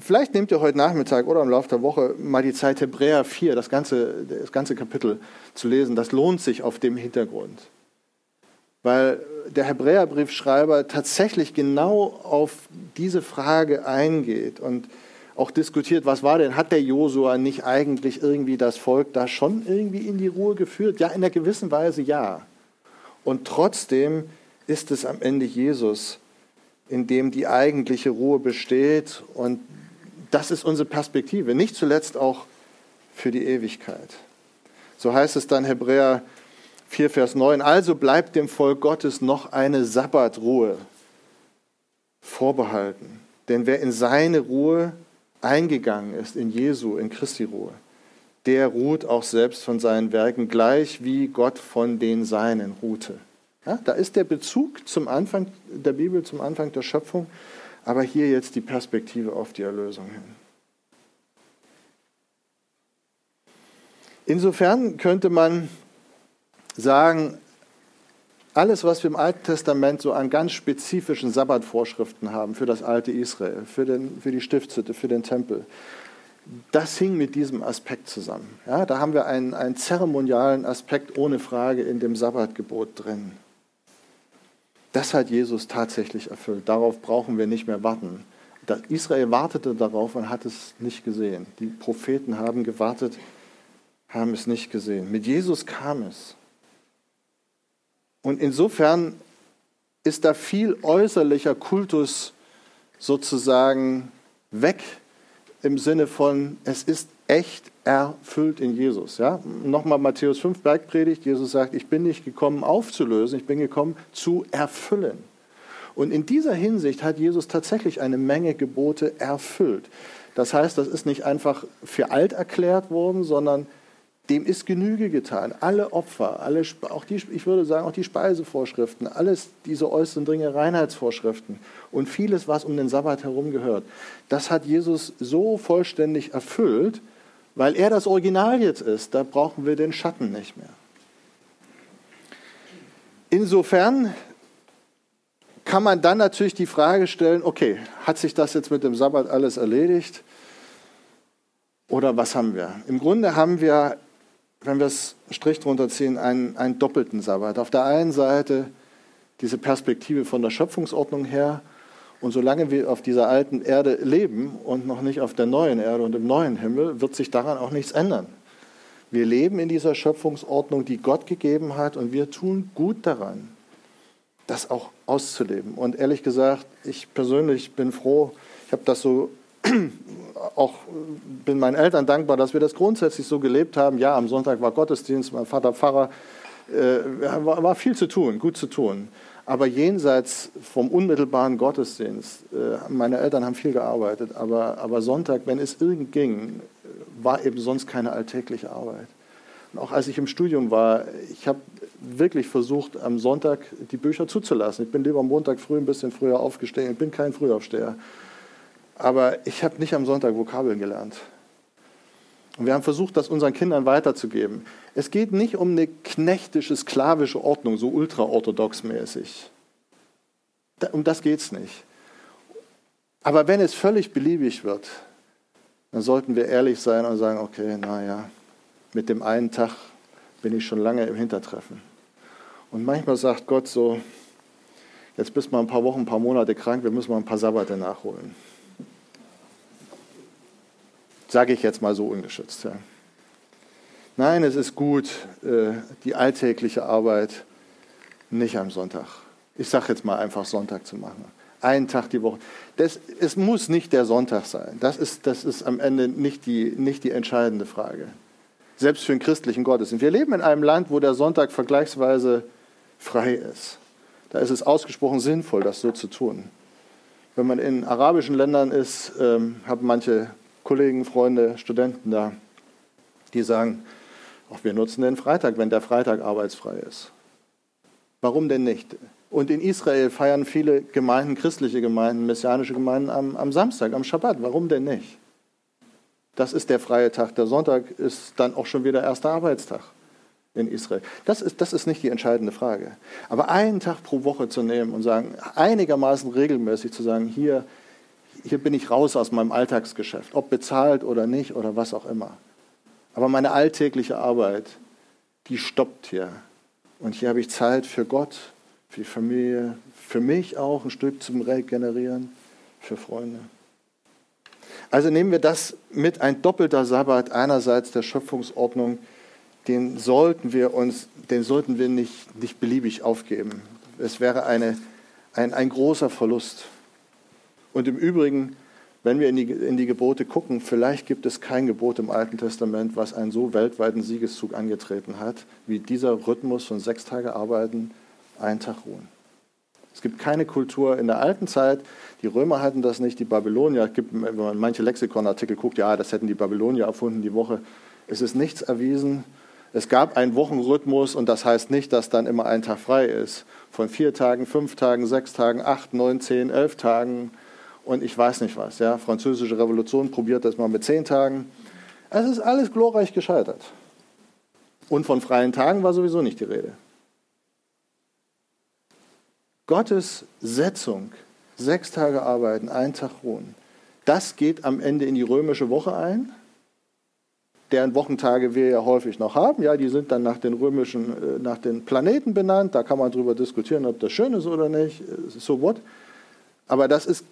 vielleicht nehmt ihr heute Nachmittag oder im Laufe der Woche mal die Zeit, Hebräer 4, das ganze, das ganze Kapitel zu lesen. Das lohnt sich auf dem Hintergrund weil der Hebräerbriefschreiber tatsächlich genau auf diese Frage eingeht und auch diskutiert, was war denn, hat der Josua nicht eigentlich irgendwie das Volk da schon irgendwie in die Ruhe geführt? Ja, in einer gewissen Weise ja. Und trotzdem ist es am Ende Jesus, in dem die eigentliche Ruhe besteht. Und das ist unsere Perspektive, nicht zuletzt auch für die Ewigkeit. So heißt es dann Hebräer 4, Vers 9. Also bleibt dem Volk Gottes noch eine Sabbatruhe vorbehalten. Denn wer in seine Ruhe eingegangen ist, in Jesu, in Christi Ruhe, der ruht auch selbst von seinen Werken, gleich wie Gott von den Seinen ruhte. Ja, da ist der Bezug zum Anfang der Bibel, zum Anfang der Schöpfung, aber hier jetzt die Perspektive auf die Erlösung hin. Insofern könnte man sagen, alles, was wir im Alten Testament so an ganz spezifischen Sabbatvorschriften haben für das alte Israel, für, den, für die Stiftshütte, für den Tempel, das hing mit diesem Aspekt zusammen. Ja, da haben wir einen, einen zeremonialen Aspekt ohne Frage in dem Sabbatgebot drin. Das hat Jesus tatsächlich erfüllt. Darauf brauchen wir nicht mehr warten. Israel wartete darauf und hat es nicht gesehen. Die Propheten haben gewartet, haben es nicht gesehen. Mit Jesus kam es. Und insofern ist da viel äußerlicher Kultus sozusagen weg im Sinne von, es ist echt erfüllt in Jesus. Ja? Nochmal Matthäus 5 Bergpredigt, Jesus sagt, ich bin nicht gekommen aufzulösen, ich bin gekommen zu erfüllen. Und in dieser Hinsicht hat Jesus tatsächlich eine Menge Gebote erfüllt. Das heißt, das ist nicht einfach für alt erklärt worden, sondern dem ist Genüge getan. Alle Opfer, alle, auch die, ich würde sagen, auch die Speisevorschriften, alles diese äußeren Dinge, Reinheitsvorschriften und vieles, was um den Sabbat herum gehört, das hat Jesus so vollständig erfüllt, weil er das Original jetzt ist. Da brauchen wir den Schatten nicht mehr. Insofern kann man dann natürlich die Frage stellen, okay, hat sich das jetzt mit dem Sabbat alles erledigt? Oder was haben wir? Im Grunde haben wir wenn wir es Strich drunter ziehen, einen, einen doppelten Sabbat. Auf der einen Seite diese Perspektive von der Schöpfungsordnung her. Und solange wir auf dieser alten Erde leben und noch nicht auf der neuen Erde und im neuen Himmel, wird sich daran auch nichts ändern. Wir leben in dieser Schöpfungsordnung, die Gott gegeben hat, und wir tun gut daran, das auch auszuleben. Und ehrlich gesagt, ich persönlich bin froh, ich habe das so auch bin meinen Eltern dankbar, dass wir das grundsätzlich so gelebt haben. Ja, am Sonntag war Gottesdienst, mein Vater Pfarrer, äh, war, war, viel zu tun, gut zu tun. Aber jenseits vom unmittelbaren Gottesdienst, äh, meine Eltern haben viel gearbeitet, aber, aber Sonntag, wenn es irgend ging, war eben sonst keine alltägliche Arbeit. Und auch als ich im Studium war, ich habe wirklich versucht, am Sonntag die Bücher zuzulassen. Ich bin lieber am Montag früh ein bisschen früher aufgestehen, ich bin kein Frühaufsteher. Aber ich habe nicht am Sonntag Vokabeln gelernt. Und wir haben versucht, das unseren Kindern weiterzugeben. Es geht nicht um eine knechtische, sklavische Ordnung, so ultraorthodox mäßig. Um das geht es nicht. Aber wenn es völlig beliebig wird, dann sollten wir ehrlich sein und sagen, okay, naja, mit dem einen Tag bin ich schon lange im Hintertreffen. Und manchmal sagt Gott so, jetzt bist du mal ein paar Wochen, ein paar Monate krank, wir müssen mal ein paar Sabbate nachholen. Sage ich jetzt mal so ungeschützt. Ja. Nein, es ist gut, äh, die alltägliche Arbeit nicht am Sonntag. Ich sage jetzt mal einfach Sonntag zu machen. Einen Tag die Woche. Das, es muss nicht der Sonntag sein. Das ist, das ist am Ende nicht die, nicht die entscheidende Frage. Selbst für einen christlichen Gottesdienst. Wir leben in einem Land, wo der Sonntag vergleichsweise frei ist. Da ist es ausgesprochen sinnvoll, das so zu tun. Wenn man in arabischen Ländern ist, ähm, haben manche Kollegen, Freunde, Studenten da, die sagen, auch wir nutzen den Freitag, wenn der Freitag arbeitsfrei ist. Warum denn nicht? Und in Israel feiern viele Gemeinden, christliche Gemeinden, messianische Gemeinden am, am Samstag, am Schabbat. Warum denn nicht? Das ist der freie Tag. Der Sonntag ist dann auch schon wieder erster Arbeitstag in Israel. Das ist, das ist nicht die entscheidende Frage. Aber einen Tag pro Woche zu nehmen und sagen, einigermaßen regelmäßig zu sagen, hier hier bin ich raus aus meinem Alltagsgeschäft, ob bezahlt oder nicht oder was auch immer. Aber meine alltägliche Arbeit, die stoppt hier. Und hier habe ich Zeit für Gott, für die Familie, für mich auch ein Stück zum Regenerieren, für Freunde. Also nehmen wir das mit, ein doppelter Sabbat einerseits der Schöpfungsordnung, den sollten wir uns, den sollten wir nicht, nicht beliebig aufgeben. Es wäre eine, ein, ein großer Verlust. Und im Übrigen, wenn wir in die, in die Gebote gucken, vielleicht gibt es kein Gebot im Alten Testament, was einen so weltweiten Siegeszug angetreten hat, wie dieser Rhythmus von sechs Tage arbeiten, einen Tag ruhen. Es gibt keine Kultur in der alten Zeit, die Römer hatten das nicht, die Babylonier, gibt, wenn man manche Lexikonartikel guckt, ja, das hätten die Babylonier erfunden, die Woche. Es ist nichts erwiesen. Es gab einen Wochenrhythmus und das heißt nicht, dass dann immer ein Tag frei ist. Von vier Tagen, fünf Tagen, sechs Tagen, acht, neun, zehn, elf Tagen und ich weiß nicht was. Ja. Französische Revolution probiert das mal mit zehn Tagen. Es ist alles glorreich gescheitert. Und von freien Tagen war sowieso nicht die Rede. Gottes Setzung, sechs Tage arbeiten, einen Tag ruhen, das geht am Ende in die römische Woche ein, deren Wochentage wir ja häufig noch haben. Ja, die sind dann nach den römischen, äh, nach den Planeten benannt. Da kann man darüber diskutieren, ob das schön ist oder nicht. So what? Aber das ist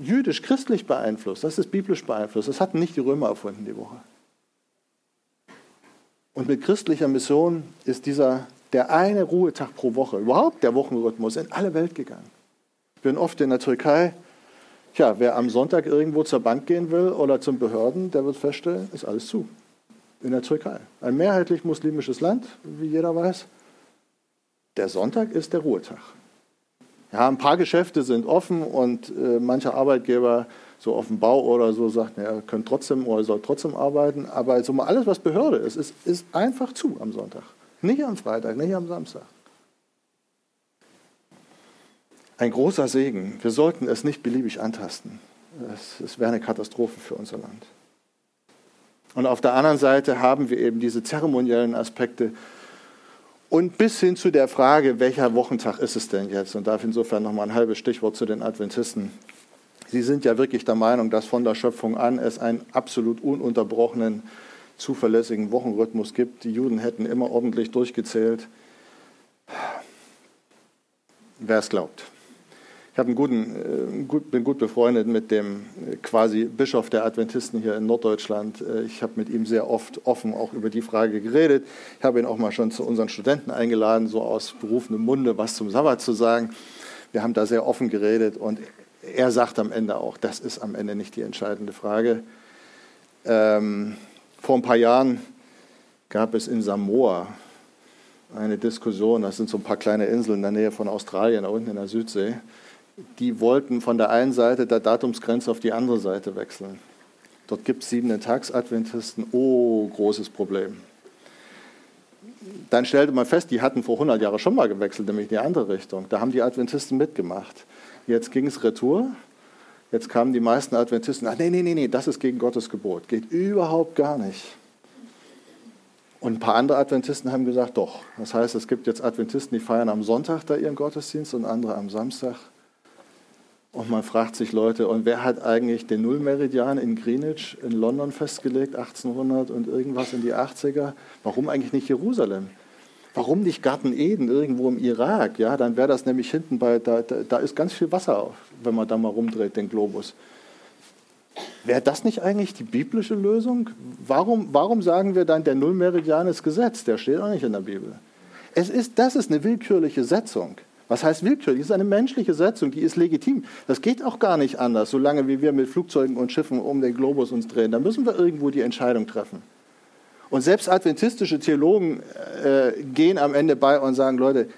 jüdisch-christlich beeinflusst, das ist biblisch beeinflusst. Das hatten nicht die Römer erfunden, die Woche. Und mit christlicher Mission ist dieser der eine Ruhetag pro Woche, überhaupt der Wochenrhythmus, in alle Welt gegangen. Ich bin oft in der Türkei. Tja, wer am Sonntag irgendwo zur Bank gehen will oder zum Behörden, der wird feststellen, ist alles zu. In der Türkei. Ein mehrheitlich muslimisches Land, wie jeder weiß. Der Sonntag ist der Ruhetag. Ja, ein paar Geschäfte sind offen und äh, mancher Arbeitgeber, so auf dem Bau oder so, sagt, er könnt trotzdem oder soll trotzdem arbeiten. Aber so mal alles, was Behörde ist, ist, ist einfach zu am Sonntag. Nicht am Freitag, nicht am Samstag. Ein großer Segen. Wir sollten es nicht beliebig antasten. Es, es wäre eine Katastrophe für unser Land. Und auf der anderen Seite haben wir eben diese zeremoniellen Aspekte, und bis hin zu der Frage, welcher Wochentag ist es denn jetzt? Und darf insofern noch mal ein halbes Stichwort zu den Adventisten. Sie sind ja wirklich der Meinung, dass von der Schöpfung an es einen absolut ununterbrochenen, zuverlässigen Wochenrhythmus gibt. Die Juden hätten immer ordentlich durchgezählt. Wer es glaubt. Ich einen guten, äh, bin gut befreundet mit dem äh, quasi Bischof der Adventisten hier in Norddeutschland. Äh, ich habe mit ihm sehr oft offen auch über die Frage geredet. Ich habe ihn auch mal schon zu unseren Studenten eingeladen, so aus berufenem Munde was zum Sabbat zu sagen. Wir haben da sehr offen geredet und er sagt am Ende auch, das ist am Ende nicht die entscheidende Frage. Ähm, vor ein paar Jahren gab es in Samoa eine Diskussion, das sind so ein paar kleine Inseln in der Nähe von Australien, da unten in der Südsee die wollten von der einen Seite der Datumsgrenze auf die andere Seite wechseln. Dort gibt es siebene Tagsadventisten. Oh, großes Problem. Dann stellte man fest, die hatten vor 100 Jahren schon mal gewechselt, nämlich in die andere Richtung. Da haben die Adventisten mitgemacht. Jetzt ging es retour. Jetzt kamen die meisten Adventisten, ach nee, nee, nee, nee, das ist gegen Gottes Gebot. Geht überhaupt gar nicht. Und ein paar andere Adventisten haben gesagt, doch. Das heißt, es gibt jetzt Adventisten, die feiern am Sonntag da ihren Gottesdienst und andere am Samstag. Und man fragt sich Leute, und wer hat eigentlich den Nullmeridian in Greenwich in London festgelegt, 1800 und irgendwas in die 80er? Warum eigentlich nicht Jerusalem? Warum nicht Garten Eden irgendwo im Irak? Ja, dann wäre das nämlich hinten bei, da, da, da ist ganz viel Wasser auf, wenn man da mal rumdreht, den Globus. Wäre das nicht eigentlich die biblische Lösung? Warum, warum sagen wir dann, der Nullmeridian ist Gesetz? Der steht auch nicht in der Bibel. Es ist, das ist eine willkürliche Setzung. Was heißt willkürlich? Das ist eine menschliche Setzung, die ist legitim. Das geht auch gar nicht anders, solange wie wir mit Flugzeugen und Schiffen um den Globus uns drehen. Da müssen wir irgendwo die Entscheidung treffen. Und selbst adventistische Theologen äh, gehen am Ende bei und sagen, Leute,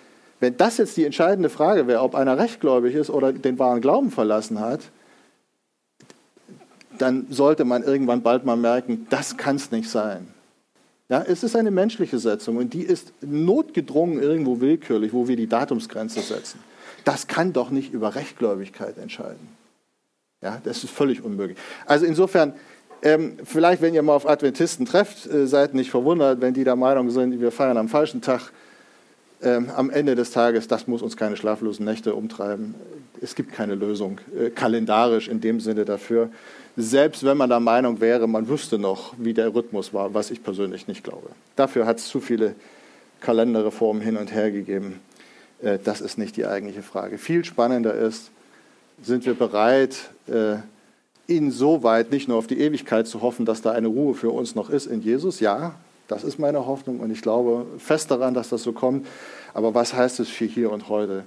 wenn das jetzt die entscheidende Frage wäre, ob einer rechtgläubig ist oder den wahren Glauben verlassen hat, dann sollte man irgendwann bald mal merken, das kann es nicht sein. Ja, es ist eine menschliche Setzung und die ist notgedrungen irgendwo willkürlich, wo wir die Datumsgrenze setzen. Das kann doch nicht über Rechtgläubigkeit entscheiden. Ja, das ist völlig unmöglich. Also insofern, ähm, vielleicht wenn ihr mal auf Adventisten trefft, äh, seid nicht verwundert, wenn die der Meinung sind, wir feiern am falschen Tag. Ähm, am Ende des Tages, das muss uns keine schlaflosen Nächte umtreiben. Es gibt keine Lösung äh, kalendarisch in dem Sinne dafür selbst wenn man der Meinung wäre, man wüsste noch, wie der Rhythmus war, was ich persönlich nicht glaube. Dafür hat es zu viele Kalenderreformen hin und her gegeben. Äh, das ist nicht die eigentliche Frage. Viel spannender ist, sind wir bereit, äh, insoweit nicht nur auf die Ewigkeit zu hoffen, dass da eine Ruhe für uns noch ist in Jesus? Ja, das ist meine Hoffnung und ich glaube fest daran, dass das so kommt. Aber was heißt es für hier und heute?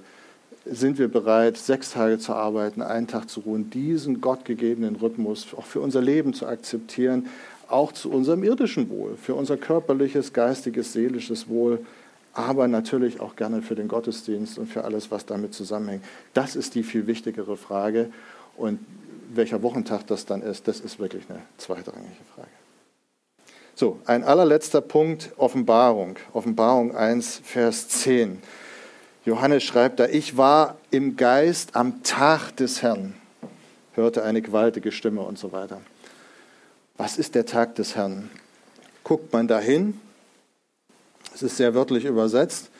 sind wir bereit, sechs Tage zu arbeiten, einen Tag zu ruhen, diesen gottgegebenen Rhythmus auch für unser Leben zu akzeptieren, auch zu unserem irdischen Wohl, für unser körperliches, geistiges, seelisches Wohl, aber natürlich auch gerne für den Gottesdienst und für alles, was damit zusammenhängt. Das ist die viel wichtigere Frage. Und welcher Wochentag das dann ist, das ist wirklich eine zweitrangige Frage. So, ein allerletzter Punkt, Offenbarung. Offenbarung 1, Vers 10. Johannes schreibt da, ich war im Geist am Tag des Herrn, hörte eine gewaltige Stimme und so weiter. Was ist der Tag des Herrn? Guckt man dahin, es ist sehr wörtlich übersetzt,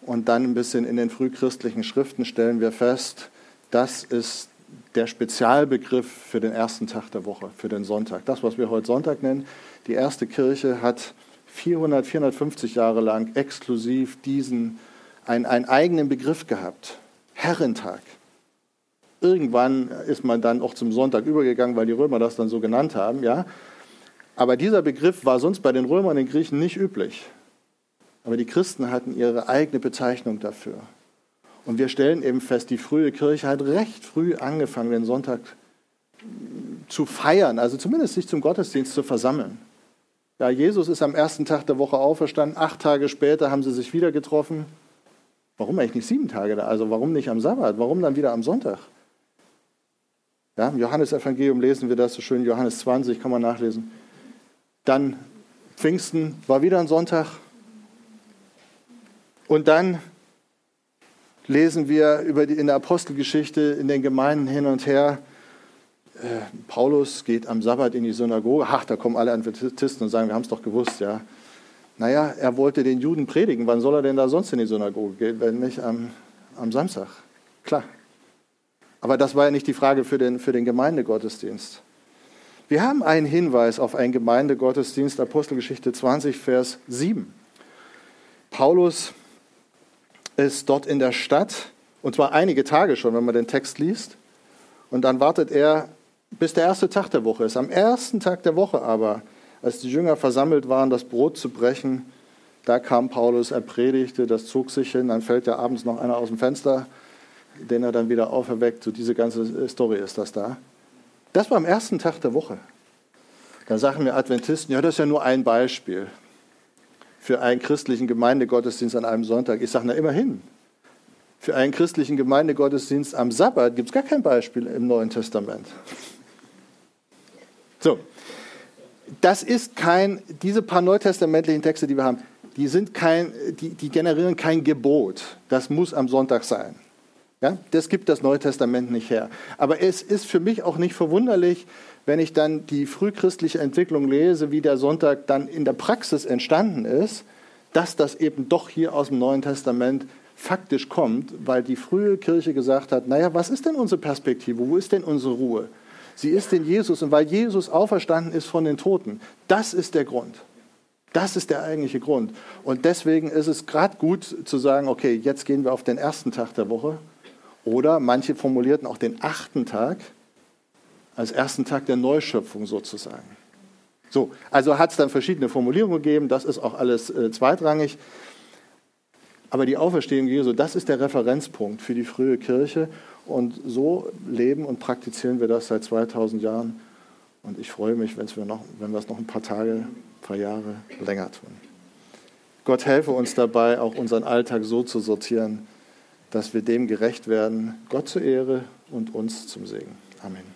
und dann ein bisschen in den frühchristlichen Schriften stellen wir fest, das ist der Spezialbegriff für den ersten Tag der Woche, für den Sonntag. Das, was wir heute Sonntag nennen, die erste Kirche hat 400, 450 Jahre lang exklusiv diesen, einen, einen eigenen Begriff gehabt. Herrentag. Irgendwann ist man dann auch zum Sonntag übergegangen, weil die Römer das dann so genannt haben, ja. Aber dieser Begriff war sonst bei den Römern und den Griechen nicht üblich. Aber die Christen hatten ihre eigene Bezeichnung dafür. Und wir stellen eben fest, die frühe Kirche hat recht früh angefangen, den Sonntag zu feiern, also zumindest sich zum Gottesdienst zu versammeln. Ja, Jesus ist am ersten Tag der Woche auferstanden, acht Tage später haben sie sich wieder getroffen. Warum eigentlich nicht sieben Tage da? Also warum nicht am Sabbat? Warum dann wieder am Sonntag? Ja, Im Johannesevangelium lesen wir das so schön, Johannes 20, kann man nachlesen. Dann Pfingsten war wieder ein Sonntag. Und dann lesen wir über die, in der Apostelgeschichte in den Gemeinden hin und her. Äh, Paulus geht am Sabbat in die Synagoge. Ach, da kommen alle Adventisten und sagen, wir haben es doch gewusst, ja. Naja, er wollte den Juden predigen. Wann soll er denn da sonst in die Synagoge gehen, wenn nicht am, am Samstag? Klar. Aber das war ja nicht die Frage für den, für den Gemeindegottesdienst. Wir haben einen Hinweis auf einen Gemeindegottesdienst, Apostelgeschichte 20, Vers 7. Paulus ist dort in der Stadt, und zwar einige Tage schon, wenn man den Text liest. Und dann wartet er, bis der erste Tag der Woche ist. Am ersten Tag der Woche aber, als die Jünger versammelt waren, das Brot zu brechen, da kam Paulus, er predigte, das zog sich hin, dann fällt ja abends noch einer aus dem Fenster, den er dann wieder auferweckt. So diese ganze Story ist das da. Das war am ersten Tag der Woche. Dann sagen mir Adventisten, ja, das ist ja nur ein Beispiel für einen christlichen Gemeindegottesdienst an einem Sonntag. Ich sage, na immerhin. Für einen christlichen Gemeindegottesdienst am Sabbat gibt es gar kein Beispiel im Neuen Testament. So, das ist kein, diese paar neutestamentlichen Texte, die wir haben, die, sind kein, die, die generieren kein Gebot. Das muss am Sonntag sein. Ja, das gibt das Neue Testament nicht her. Aber es ist für mich auch nicht verwunderlich, wenn ich dann die frühchristliche Entwicklung lese, wie der Sonntag dann in der Praxis entstanden ist, dass das eben doch hier aus dem Neuen Testament faktisch kommt, weil die frühe Kirche gesagt hat, naja, was ist denn unsere Perspektive? Wo ist denn unsere Ruhe? Sie ist in Jesus und weil Jesus auferstanden ist von den Toten, das ist der Grund. Das ist der eigentliche Grund. Und deswegen ist es gerade gut zu sagen, okay, jetzt gehen wir auf den ersten Tag der Woche. Oder manche formulierten auch den achten Tag als ersten Tag der Neuschöpfung sozusagen. So, also hat es dann verschiedene Formulierungen gegeben, das ist auch alles äh, zweitrangig. Aber die Auferstehung Jesu, das ist der Referenzpunkt für die frühe Kirche. Und so leben und praktizieren wir das seit 2000 Jahren. Und ich freue mich, wir noch, wenn wir es noch ein paar Tage, ein paar Jahre länger tun. Gott helfe uns dabei, auch unseren Alltag so zu sortieren, dass wir dem gerecht werden, Gott zur Ehre und uns zum Segen. Amen.